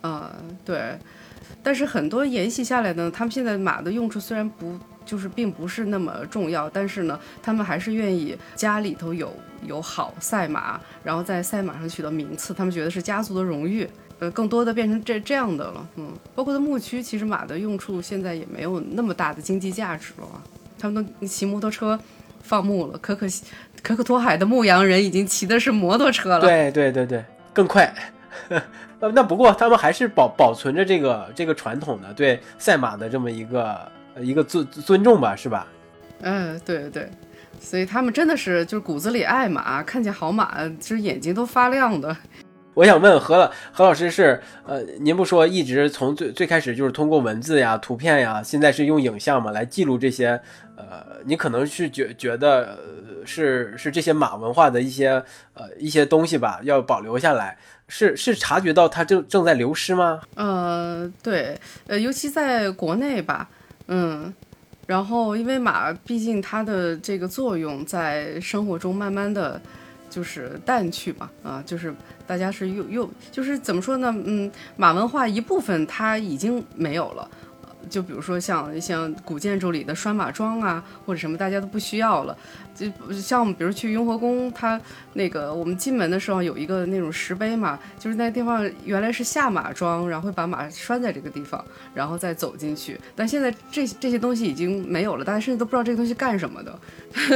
啊对，但是很多沿袭下来的，他们现在马的用处虽然不就是并不是那么重要，但是呢，他们还是愿意家里头有有好赛马，然后在赛马上取得名次，他们觉得是家族的荣誉，呃，更多的变成这这样的了，嗯，包括在牧区，其实马的用处现在也没有那么大的经济价值了，他们都骑摩托车放牧了，可可惜。可可托海的牧羊人已经骑的是摩托车了，对对对对，更快。呃，那不过他们还是保保存着这个这个传统的对赛马的这么一个一个尊尊重吧，是吧？嗯，对对对，所以他们真的是就是骨子里爱马，看见好马就是眼睛都发亮的。我想问何老何老师是呃，您不说一直从最最开始就是通过文字呀、图片呀，现在是用影像嘛来记录这些呃，你可能是觉觉得是是这些马文化的一些呃一些东西吧，要保留下来，是是察觉到它正正在流失吗？呃，对，呃，尤其在国内吧，嗯，然后因为马毕竟它的这个作用在生活中慢慢的。就是淡去吧，啊，就是大家是又又就是怎么说呢？嗯，马文化一部分它已经没有了。就比如说像像古建筑里的拴马桩啊，或者什么，大家都不需要了。就像我们比如去雍和宫，它那个我们进门的时候有一个那种石碑嘛，就是那地方原来是下马桩，然后会把马拴在这个地方，然后再走进去。但现在这这些东西已经没有了，大家甚至都不知道这个东西干什么的。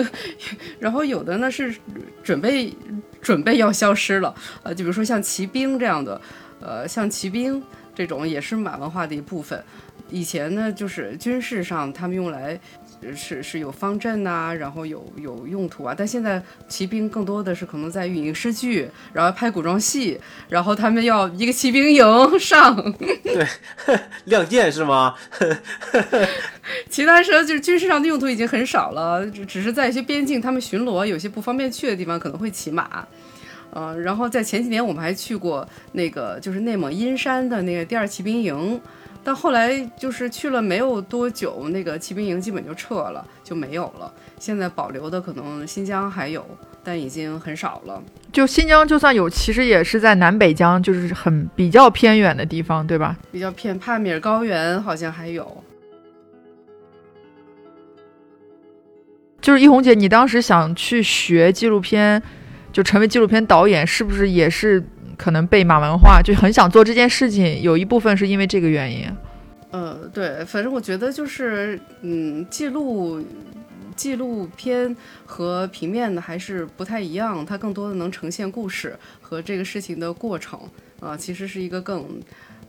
然后有的呢是准备准备要消失了，呃，就比如说像骑兵这样的，呃，像骑兵这种也是马文化的一部分。以前呢，就是军事上他们用来是是有方阵呐，然后有有用途啊。但现在骑兵更多的是可能在运营诗剧，然后拍古装戏，然后他们要一个骑兵营 上，对，亮剑是吗？其他时候就是军事上的用途已经很少了，只是在一些边境他们巡逻，有些不方便去的地方可能会骑马。嗯，然后在前几年我们还去过那个就是内蒙阴山的那个第二骑兵营。但后来就是去了没有多久，那个骑兵营基本就撤了，就没有了。现在保留的可能新疆还有，但已经很少了。就新疆就算有，其实也是在南北疆，就是很比较偏远的地方，对吧？比较偏帕米尔高原好像还有。就是一红姐，你当时想去学纪录片，就成为纪录片导演，是不是也是？可能被马文化就很想做这件事情，有一部分是因为这个原因。呃，对，反正我觉得就是，嗯，记录纪录片和平面的还是不太一样，它更多的能呈现故事和这个事情的过程啊，其实是一个更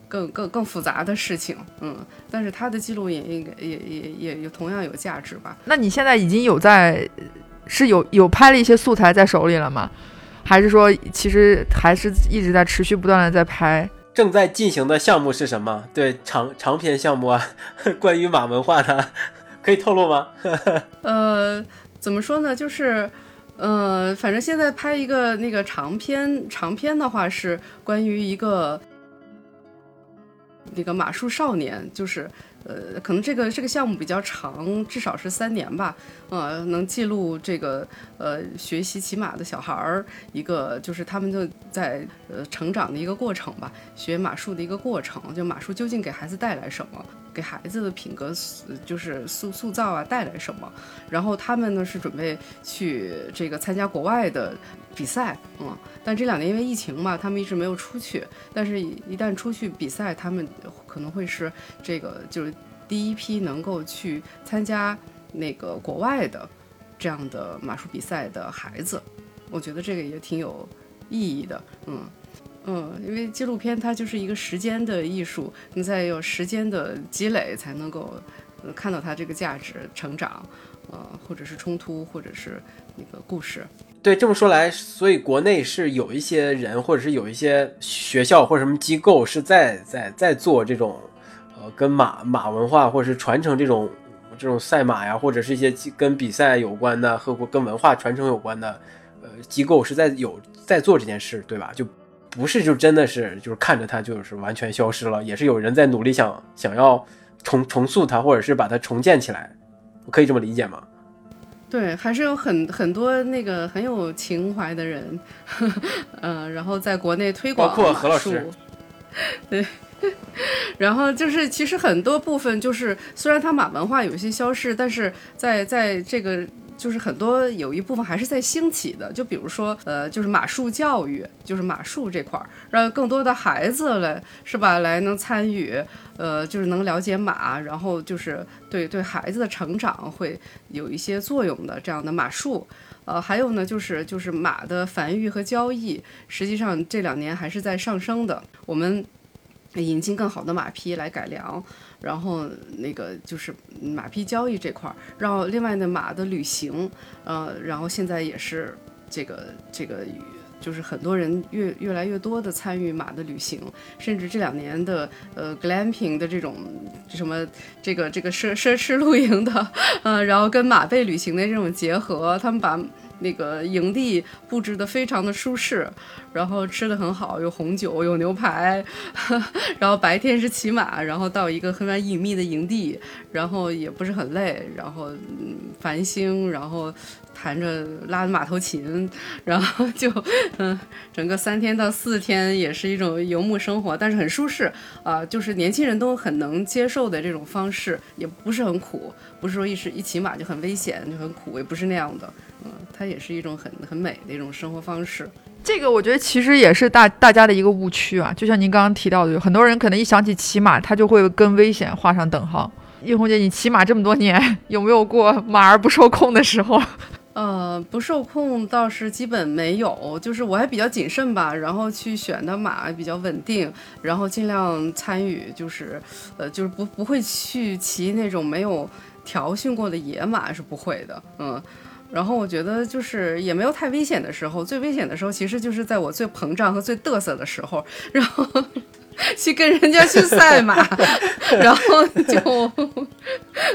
更更更复杂的事情，嗯，但是它的记录也应该也也也有同样有价值吧？那你现在已经有在是有有拍了一些素材在手里了吗？还是说，其实还是一直在持续不断的在拍。正在进行的项目是什么？对，长长篇项目啊，关于马文化的，可以透露吗？呃，怎么说呢？就是，呃，反正现在拍一个那个长篇，长篇的话是关于一个那个马术少年，就是。呃，可能这个这个项目比较长，至少是三年吧。呃，能记录这个呃学习骑马的小孩儿一个，就是他们就在呃成长的一个过程吧，学马术的一个过程，就马术究竟给孩子带来什么，给孩子的品格就是塑塑造啊带来什么。然后他们呢是准备去这个参加国外的比赛，嗯，但这两年因为疫情嘛，他们一直没有出去。但是，一旦出去比赛，他们可能会是这个就是第一批能够去参加那个国外的这样的马术比赛的孩子。我觉得这个也挺有意义的，嗯嗯，因为纪录片它就是一个时间的艺术，你在有时间的积累才能够看到它这个价值成长。呃，或者是冲突，或者是那个故事。对，这么说来，所以国内是有一些人，或者是有一些学校或者什么机构是在在在做这种，呃，跟马马文化或者是传承这种这种赛马呀，或者是一些跟比赛有关的和跟文化传承有关的，呃，机构是在有在做这件事，对吧？就不是就真的是就是看着它就是完全消失了，也是有人在努力想想要重重塑它，或者是把它重建起来。我可以这么理解吗？对，还是有很很多那个很有情怀的人，嗯、呃，然后在国内推广，包括何老师，对，然后就是其实很多部分就是虽然它马文化有些消逝，但是在在这个。就是很多有一部分还是在兴起的，就比如说，呃，就是马术教育，就是马术这块儿，让更多的孩子来，是吧，来能参与，呃，就是能了解马，然后就是对对孩子的成长会有一些作用的这样的马术，呃，还有呢，就是就是马的繁育和交易，实际上这两年还是在上升的，我们引进更好的马匹来改良。然后那个就是马匹交易这块儿，然后另外呢马的旅行，呃，然后现在也是这个这个，就是很多人越越来越多的参与马的旅行，甚至这两年的呃 glamping 的这种什么这个这个奢奢侈露营的，呃，然后跟马背旅行的这种结合，他们把。那个营地布置的非常的舒适，然后吃的很好，有红酒，有牛排，然后白天是骑马，然后到一个很隐秘的营地，然后也不是很累，然后繁星，然后弹着拉着马头琴，然后就嗯整个三天到四天也是一种游牧生活，但是很舒适啊、就是年轻人都很能接受的这种方式，也不是很苦，不是说一时一骑马就很危险就很苦，也不是那样的，嗯，它也是一种很很美的一种生活方式。这个我觉得其实也是大大家的一个误区啊，就像您刚刚提到的，有很多人可能一想起骑马，他就会跟危险画上等号。叶红姐，你骑马这么多年，有没有过马儿不受控的时候？呃，不受控倒是基本没有，就是我还比较谨慎吧，然后去选的马比较稳定，然后尽量参与，就是，呃，就是不不会去骑那种没有调训过的野马是不会的，嗯。然后我觉得就是也没有太危险的时候，最危险的时候其实就是在我最膨胀和最嘚瑟的时候，然后 去跟人家去赛马，然后就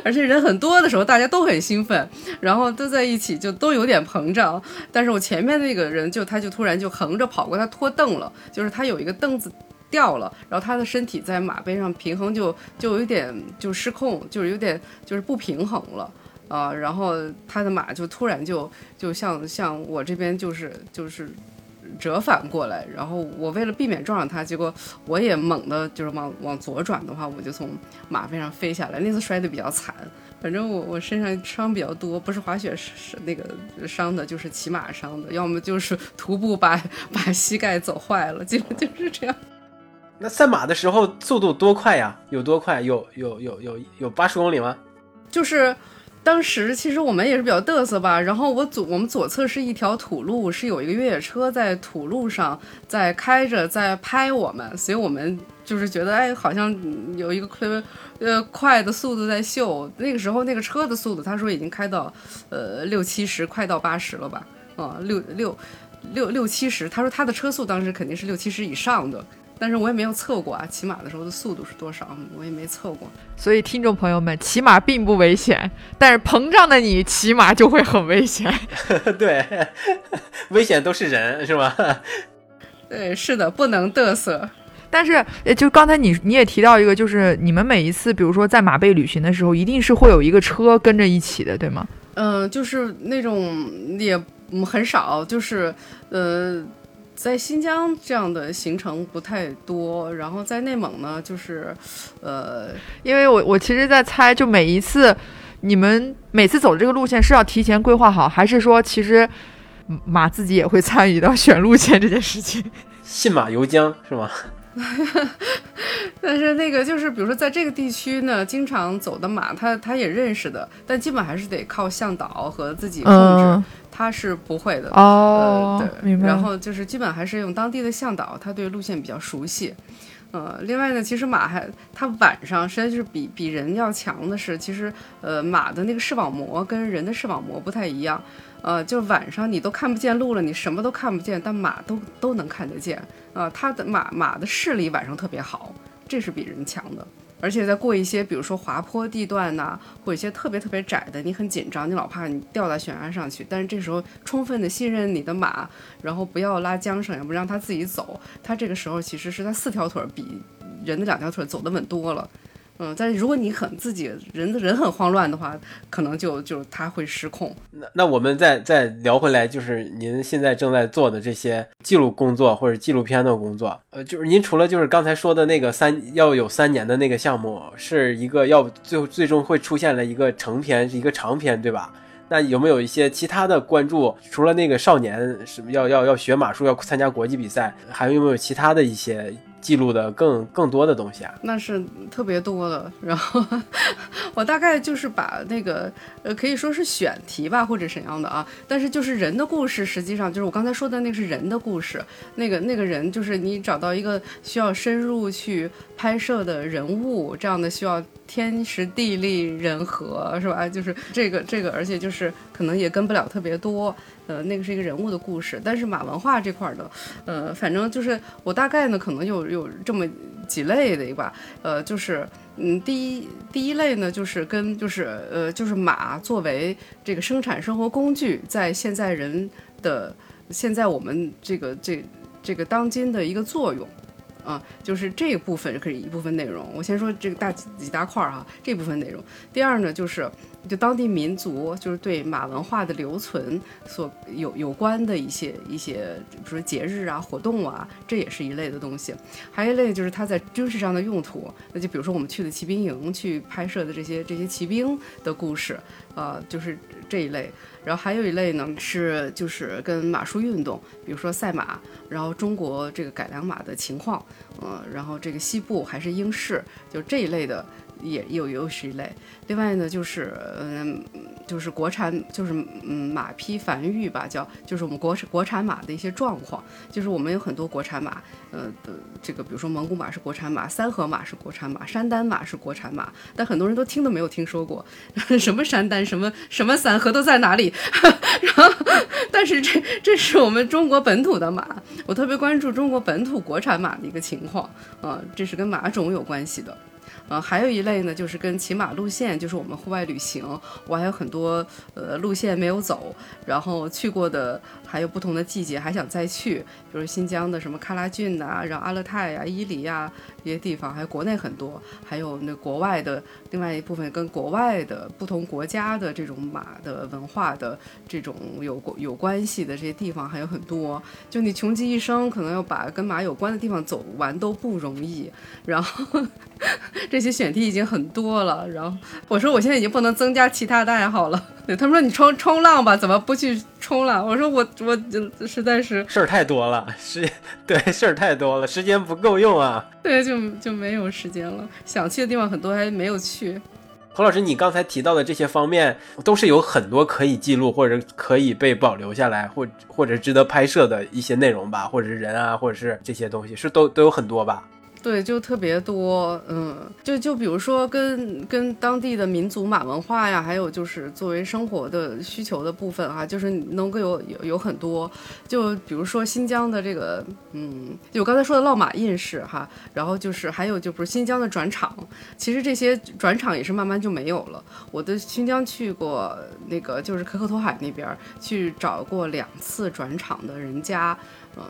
而且人很多的时候，大家都很兴奋，然后都在一起就都有点膨胀。但是我前面那个人就他就突然就横着跑过，他拖凳了，就是他有一个凳子。掉了，然后他的身体在马背上平衡就就有点就失控，就是有点就是不平衡了。啊、然后他的马就突然就就像像我这边就是就是折返过来，然后我为了避免撞上他，结果我也猛的就是往往左转的话，我就从马背上飞下来，那次摔得比较惨。反正我我身上伤比较多，不是滑雪是那个伤的，就是骑马伤的，要么就是徒步把把膝盖走坏了，基本就是这样。那赛马的时候速度多快呀？有多快？有有有有有八十公里吗？就是。当时其实我们也是比较嘚瑟吧，然后我左我们左侧是一条土路，是有一个越野车在土路上在开着在拍我们，所以我们就是觉得哎，好像有一个特别呃快的速度在秀。那个时候那个车的速度，他说已经开到呃六七十，快到八十了吧？啊、六六六六七十，他说他的车速当时肯定是六七十以上的。但是我也没有测过啊，骑马的时候的速度是多少，我也没测过。所以听众朋友们，骑马并不危险，但是膨胀的你骑马就会很危险。对，危险都是人，是吧？对，是的，不能嘚瑟。但是，呃，就刚才你你也提到一个，就是你们每一次，比如说在马背旅行的时候，一定是会有一个车跟着一起的，对吗？嗯、就是那种也嗯很少，就是呃，在新疆这样的行程不太多，然后在内蒙呢，就是呃，因为我我其实，在猜，就每一次你们每次走这个路线是要提前规划好，还是说其实嗯马自己也会参与到选路线这件事情？信马由缰是吗？但是那个就是，比如说在这个地区呢，经常走的马，他他也认识的，但基本还是得靠向导和自己控制，嗯，他是不会的。哦，呃，对，明白。然后就是基本还是用当地的向导，他对路线比较熟悉。呃，另外呢，其实马还它晚上实际上是比比人要强的是，其实呃马的那个视网膜跟人的视网膜不太一样。呃，就晚上你都看不见路了，你什么都看不见，但马都都能看得见。呃，它的马马的视力晚上特别好，这是比人强的。而且在过一些，比如说滑坡地段呐、或者一些特别特别窄的，你很紧张，你老怕你掉到悬崖上去。但是这时候充分的信任你的马，然后不要拉缰绳，也不让它自己走。它这个时候其实是它四条腿儿比人的两条腿儿走得稳多了。嗯，但是如果你很自己人人很慌乱的话，可能就就他会失控。那那我们再再聊回来，就是您现在正在做的这些记录工作或者纪录片的工作，呃，就是您除了就是刚才说的那个三要有三年的那个项目，是一个要最最终会出现了一个成片，是一个长片，对吧？那有没有一些其他的关注？除了那个少年什么要要要学马术，要参加国际比赛，还有没有其他的一些记录的更更多的东西啊？那是特别多的。然后 我大概就是把那个呃，可以说是选题吧，或者怎样的啊。但是就是人的故事，实际上就是我刚才说的那个是人的故事。那个那个人就是你找到一个需要深入去拍摄的人物，这样的需要天时地利人和，是吧？就是这个这个，而且就是可能也跟不了特别多。呃，那个是一个人物的故事，但是马文化这块的，呃，反正就是我大概呢，可能有有这么几类的吧，呃，就是嗯，第一第一类呢，就是跟就是呃，就是马作为这个生产生活工具，在现在人的现在我们这个这这个当今的一个作用。啊，就是这部分可以一部分内容。我先说这个大几几大块儿哈，这部分内容。第二呢，就是就当地民族就是对马文化的留存所有有关的一些一些，比如说节日啊、活动啊，这也是一类的东西。还有一类就是它在军事上的用途，那就比如说我们去的骑兵营去拍摄的这些这些骑兵的故事，呃，就是这一类。然后还有一类呢是就是跟马术运动，比如说赛马，然后中国这个改良马的情况，呃，然后这个西部还是英式，就这一类的也又又是一类。另外呢就是嗯。就是国产，就是嗯马匹繁育吧，叫就是我们国产国产马的一些状况，就是我们有很多国产马，呃的这个比如说蒙古马是国产马，三河马是国产马，山丹马是国产马，但很多人都听都没有听说过，什么山丹，什么什么三河都在哪里？然后，但是这这是我们中国本土的马，我特别关注中国本土国产马的一个情况，啊、这是跟马种有关系的。呃，还有一类呢，就是跟骑马路线，就是我们户外旅行，我还有很多呃路线没有走，然后去过的还有不同的季节，还想再去，比如新疆的什么喀拉峻呐、然后阿勒泰呀、伊犁呀这些地方，还有国内很多，还有那国外的另外一部分跟国外的不同国家的这种马的文化的这种有有关系的这些地方还有很多，就你穷极一生，可能要把跟马有关的地方走完都不容易，然后。这些选题已经很多了，然后我说我现在已经不能增加其他的爱好了。对 他们说你冲冲浪吧，怎么不去冲了？我说我我就实在是事儿太多了，时对事儿太多了，时间不够用啊。对就就没有时间了，想去的地方很多还没有去。何老师，你刚才提到的这些方面，都是有很多可以记录或者可以被保留下来，或或者值得拍摄的一些内容吧，或者是人啊，或者是这些东西，是都都有很多吧？对，就特别多，嗯，就就比如说跟跟当地的民族马文化呀，还有就是作为生活的需求的部分哈、就是能够有有有很多，就比如说新疆的这个，嗯，就我刚才说的烙马印式哈，然后就是还有就不是新疆的转场，其实这些转场也是慢慢就没有了。我的新疆去过那个就是可可托海那边去找过两次转场的人家，呃，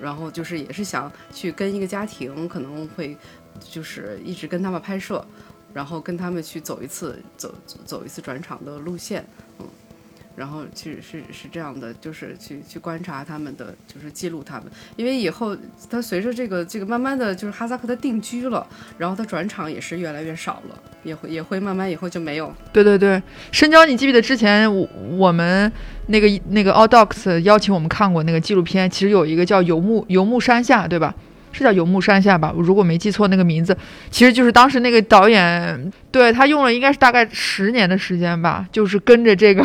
然后就是也是想去跟一个家庭，可能会就是一直跟他们拍摄，然后跟他们去走一次走走一次转场的路线，然后去是是这样的，就是去去观察他们的，就是记录他们，因为以后他随着这个这个慢慢的就是哈萨克他定居了，然后他转场也是越来越少了，也会也会慢慢以后就没有。对对对，深交，你记不记得之前我我们那个那个 All Docs 邀请我们看过那个纪录片，其实有一个叫游牧游牧山下，对吧？是叫游牧山下吧？如果没记错那个名字，其实就是当时那个导演，对他用了应该是大概十年的时间吧，就是跟着这个，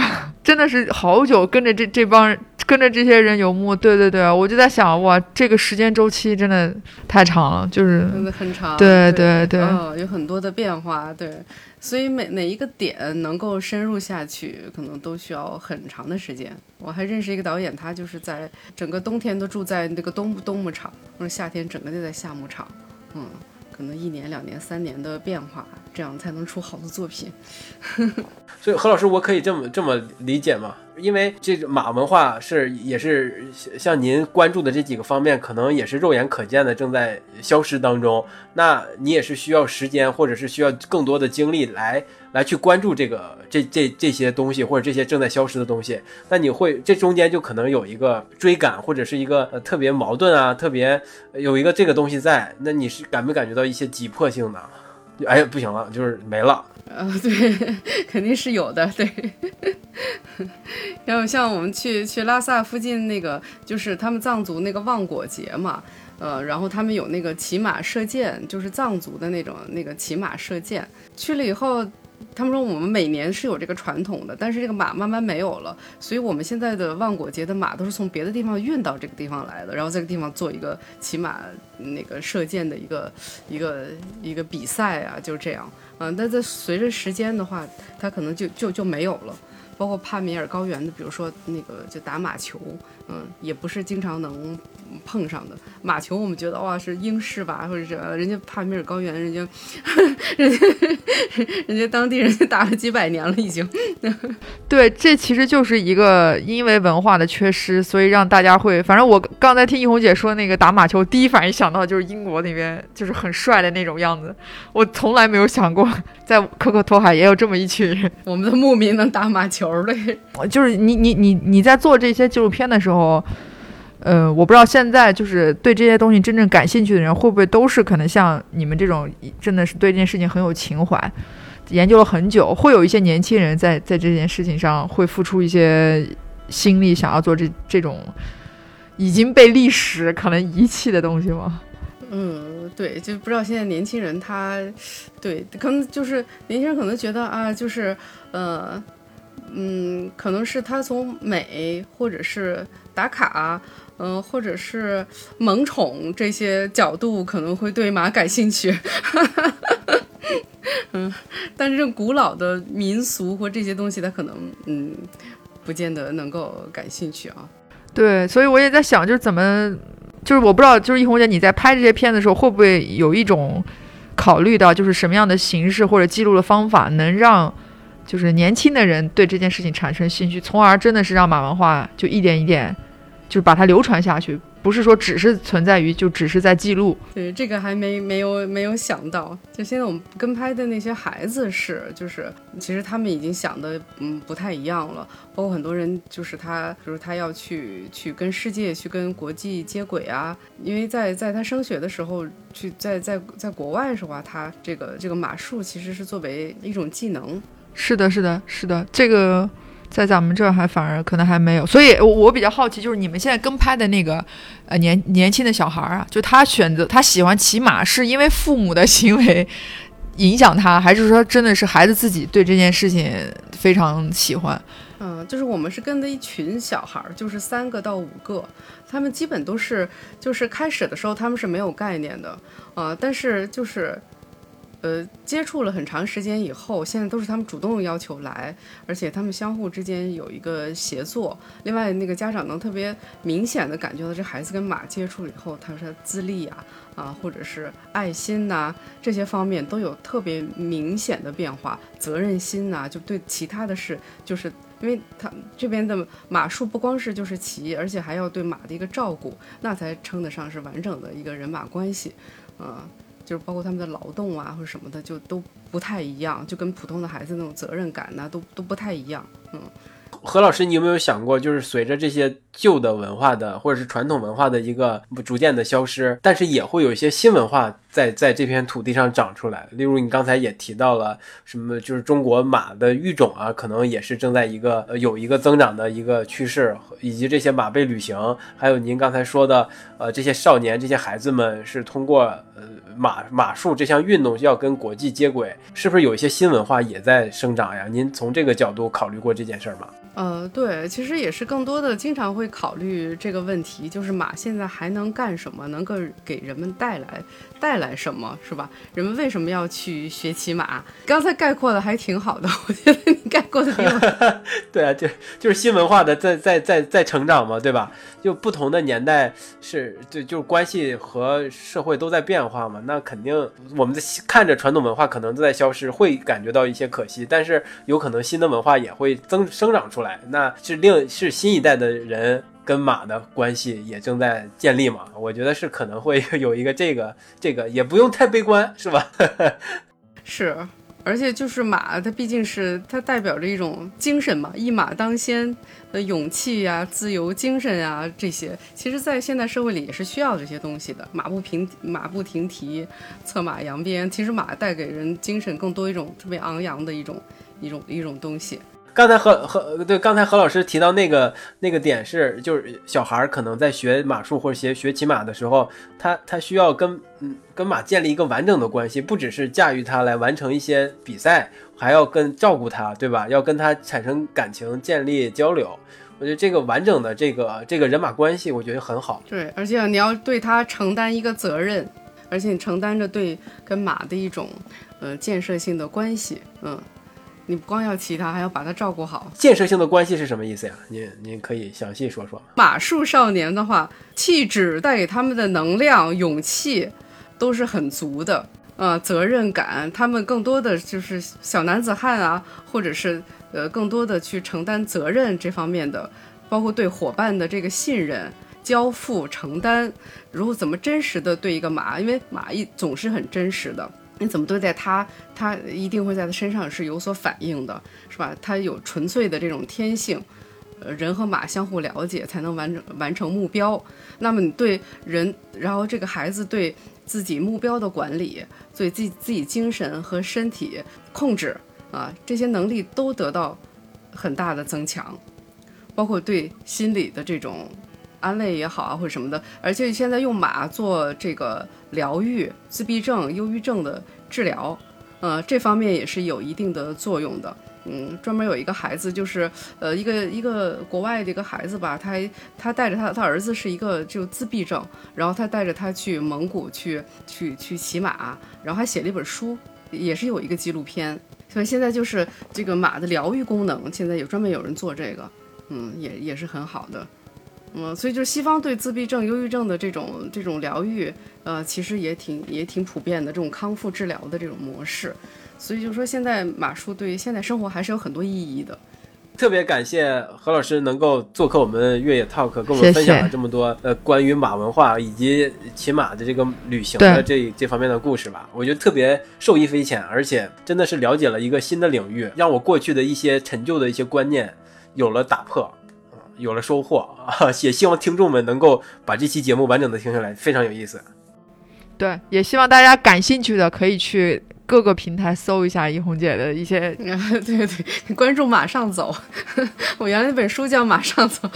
真的是好久跟着这这帮人。跟着这些人游牧，对对对，我就在想，哇，这个时间周期真的太长了，就是真的很长，对对对有很多的变化，对，所以每哪一个点能够深入下去，可能都需要很长的时间。我还认识一个导演，他就是在整个冬天都住在那个冬冬牧场，或者夏天整个就在夏牧场，嗯，可能一年、两年、三年的变化，这样才能出好的作品。所以何老师，我可以这么这么理解吗？因为这个马文化是也是像您关注的这几个方面，可能也是肉眼可见的正在消失当中。那你也是需要时间，或者是需要更多的精力来来去关注这个这这这些东西，或者这些正在消失的东西。那你会这中间就可能有一个追赶，或者是一个呃特别矛盾啊，特别有一个这个东西在。那你是感没感觉到一些急迫性的？哎呀，不行了，就是没了。呃，对，肯定是有的，对。然后像我们去去拉萨附近那个，就是他们藏族那个旺果节嘛，呃，然后他们有那个骑马射箭，就是藏族的那种那个骑马射箭。去了以后，他们说我们每年是有这个传统的，但是这个马慢慢没有了，所以我们现在的万果节的马都是从别的地方运到这个地方来的，然后这个地方做一个骑马那个射箭的一个一个一个比赛啊，就这样。嗯，但在随着时间的话，它可能就就就没有了。包括帕米尔高原的，比如说那个就打马球，嗯，也不是经常能碰上的。马球我们觉得哇是英式吧，或者是人家帕米尔高原，人家人家人家当地人家打了几百年了已经。对，这其实就是一个因为文化的缺失，所以让大家会，反正我刚才听一红姐说那个打马球，第一反应想到就是英国那边就是很帅的那种样子，我从来没有想过在可可托海也有这么一群人。我们的牧民能打马球的，就是你你你你在做这些纪录片的时候。呃，我不知道现在就是对这些东西真正感兴趣的人，会不会都是可能像你们这种，真的是对这件事情很有情怀，研究了很久，会有一些年轻人在在这件事情上会付出一些心力，想要做这这种已经被历史可能遗弃的东西吗？嗯，对，就不知道现在年轻人他，对，可能就是年轻人可能觉得啊，就是呃，嗯，可能是他从美或者是打卡。嗯，或者是萌宠这些角度可能会对马感兴趣，嗯，但是这种古老的民俗或这些东西，他可能嗯，不见得能够感兴趣啊。对，所以我也在想，就是怎么，就是我不知道，就是一红姐你在拍这些片子的时候，会不会有一种考虑到，就是什么样的形式或者记录的方法，能让就是年轻的人对这件事情产生兴趣，从而真的是让马文化就一点一点。就是把它流传下去，不是说只是存在于，就只是在记录。对，这个还没没有没有想到。就现在我们跟拍的那些孩子是，就是其实他们已经想的嗯不太一样了。包括很多人，就是他，就是他要去去跟世界、去跟国际接轨啊。因为在在他升学的时候，去在在在国外的时候啊，他这个这个马术其实是作为一种技能。是的，是的，是的，这个。在咱们这儿还反而可能还没有，所以我我比较好奇，就是你们现在跟拍的那个，呃年年轻的小孩儿啊，就他选择他喜欢骑马，是因为父母的行为影响他，还是说真的是孩子自己对这件事情非常喜欢？嗯，就是我们是跟的一群小孩儿，就是三个到五个，他们基本都是，就是开始的时候他们是没有概念的，啊、但是就是，呃，接触了很长时间以后，现在都是他们主动要求来，而且他们相互之间有一个协作。另外，那个家长能特别明显的感觉到这孩子跟马接触以后，他说资历啊，啊，或者是爱心呐、这些方面都有特别明显的变化，责任心呐、就对其他的事就是。因为他这边的马术不光是就是骑，而且还要对马的一个照顾，那才称得上是完整的一个人马关系，啊、就是包括他们的劳动啊或者什么的，就都不太一样，就跟普通的孩子那种责任感呐、都都不太一样。嗯何老师，你有没有想过，就是随着这些旧的文化的或者是传统文化的一个逐渐的消失，但是也会有一些新文化在在这片土地上长出来。例如，你刚才也提到了什么，就是中国马的育种啊，可能也是正在一个有一个增长的一个趋势，以及这些马背旅行，还有您刚才说的呃这些少年这些孩子们是通过呃马马术这项运动要跟国际接轨，是不是有一些新文化也在生长呀？您从这个角度考虑过这件事吗？呃，对，其实也是更多的经常会考虑这个问题，就是马现在还能干什么，能够给人们带来带来什么，是吧？人们为什么要去学骑马？刚才概括的还挺好的，我觉得你概括的挺好 对啊，就就是新文化的在在在在成长嘛，对吧？就不同的年代是就就关系和社会都在变化嘛，那肯定我们的看着传统文化可能都在消失，会感觉到一些可惜，但是有可能新的文化也会增生长出来，那是另是新一代的人。跟马的关系也正在建立嘛，我觉得是可能会有一个这个这个也不用太悲观，是吧？是，而且就是马，它毕竟是它代表着一种精神嘛，一马当先的勇气呀、自由精神呀这些，其实，在现代社会里也是需要这些东西的。马不平马不停蹄，策马扬鞭，其实马带给人精神更多一种特别昂扬的一种一种一种东西。刚才何何对，刚才何老师提到那个那个点是，就是小孩儿可能在学马术或者学学骑马的时候，他他需要跟嗯跟马建立一个完整的关系，不只是驾驭它来完成一些比赛，还要跟照顾它，对吧？要跟它产生感情，建立交流。我觉得这个完整的这个这个人马关系，我觉得很好。对，而且你要对它承担一个责任，而且你承担着对跟马的一种呃建设性的关系，嗯。你不光要骑它，还要把它照顾好。建设性的关系是什么意思呀？您您可以详细说说。马术少年的话，气质带给他们的能量、勇气都是很足的。呃，责任感，他们更多的就是小男子汉啊，或者是呃，更多的去承担责任这方面的，包括对伙伴的这个信任、交付、承担，如何怎么真实的对一个马，因为马一总是很真实的。你怎么对待它，它一定会在它身上是有所反应的，是吧？它有纯粹的这种天性，呃，人和马相互了解才能完成完成目标。那么你对人，然后这个孩子对自己目标的管理，对自自己精神和身体控制啊，这些能力都得到很大的增强，包括对心理的这种安慰也好啊，或者什么的。而且现在用马做这个疗愈自闭症、忧郁症的治疗，呃，这方面也是有一定的作用的。嗯，专门有一个孩子，就是呃，一个一个国外的一个孩子吧，他他带着他他儿子是一个就自闭症，然后他带着他去蒙古去去去骑马，然后还写了一本书，也是有一个纪录片。所以现在就是这个马的疗愈功能，现在有专门有人做这个，嗯，也也是很好的。嗯，所以就是西方对自闭症、忧郁症的这种这种疗愈，呃，其实也挺也挺普遍的这种康复治疗的这种模式。所以就说现在马术对现代生活还是有很多意义的。特别感谢何老师能够做客我们越野 Talk，跟我们分享了这么多呃关于马文化以及骑马的这个旅行的这这方面的故事吧。我觉得特别受益匪浅，而且真的是了解了一个新的领域，让我过去的一些陈旧的一些观念有了打破，啊有了收获啊！也希望听众们能够把这期节目完整的听下来，非常有意思。对，也希望大家感兴趣的可以去各个平台搜一下怡红姐的一些。对对，关注马上走。我原来那本书叫《马上走》。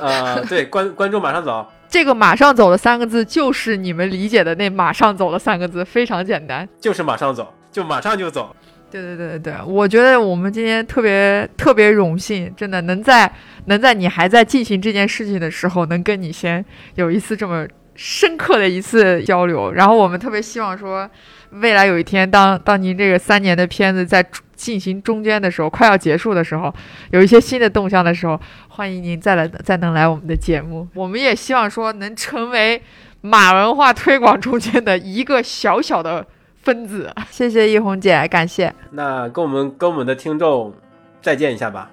呃，对，观关注马上走。这个“马上走”的三个字，就是你们理解的那“马上走”的三个字，非常简单。就是马上走，就马上就走。对对对对对，我觉得我们今天特别特别荣幸，真的能在能在你还在进行这件事情的时候，能跟你先有一次这么深刻的一次交流。然后我们特别希望说，未来有一天，当当您这个三年的片子在进行中间的时候，快要结束的时候，有一些新的动向的时候，欢迎您再来再能来我们的节目。我们也希望说能成为马文化推广中间的一个小小的。分子，谢谢易红姐，感谢。那跟我们跟我们的听众再见一下吧。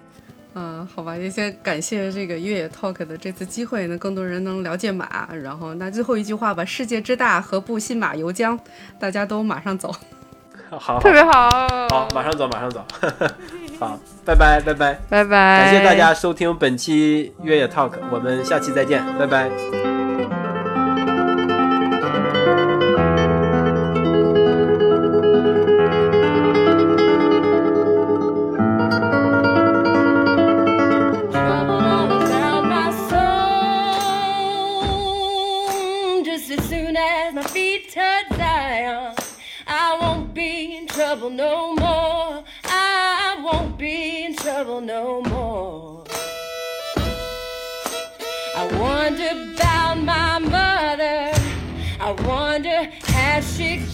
嗯，好吧，也先感谢这个越野 Talk 的这次机会，呢，更多人能了解马。然后，那最后一句话吧：世界之大，何不信马由缰？大家都马上走。好，特别好。好，马上走，马上走。好，拜拜，拜拜，拜拜。感谢大家收听本期越野 Talk，我们下期再见，拜拜。Trouble no more. I won't be in trouble no more. I wonder about my mother. I wonder has she?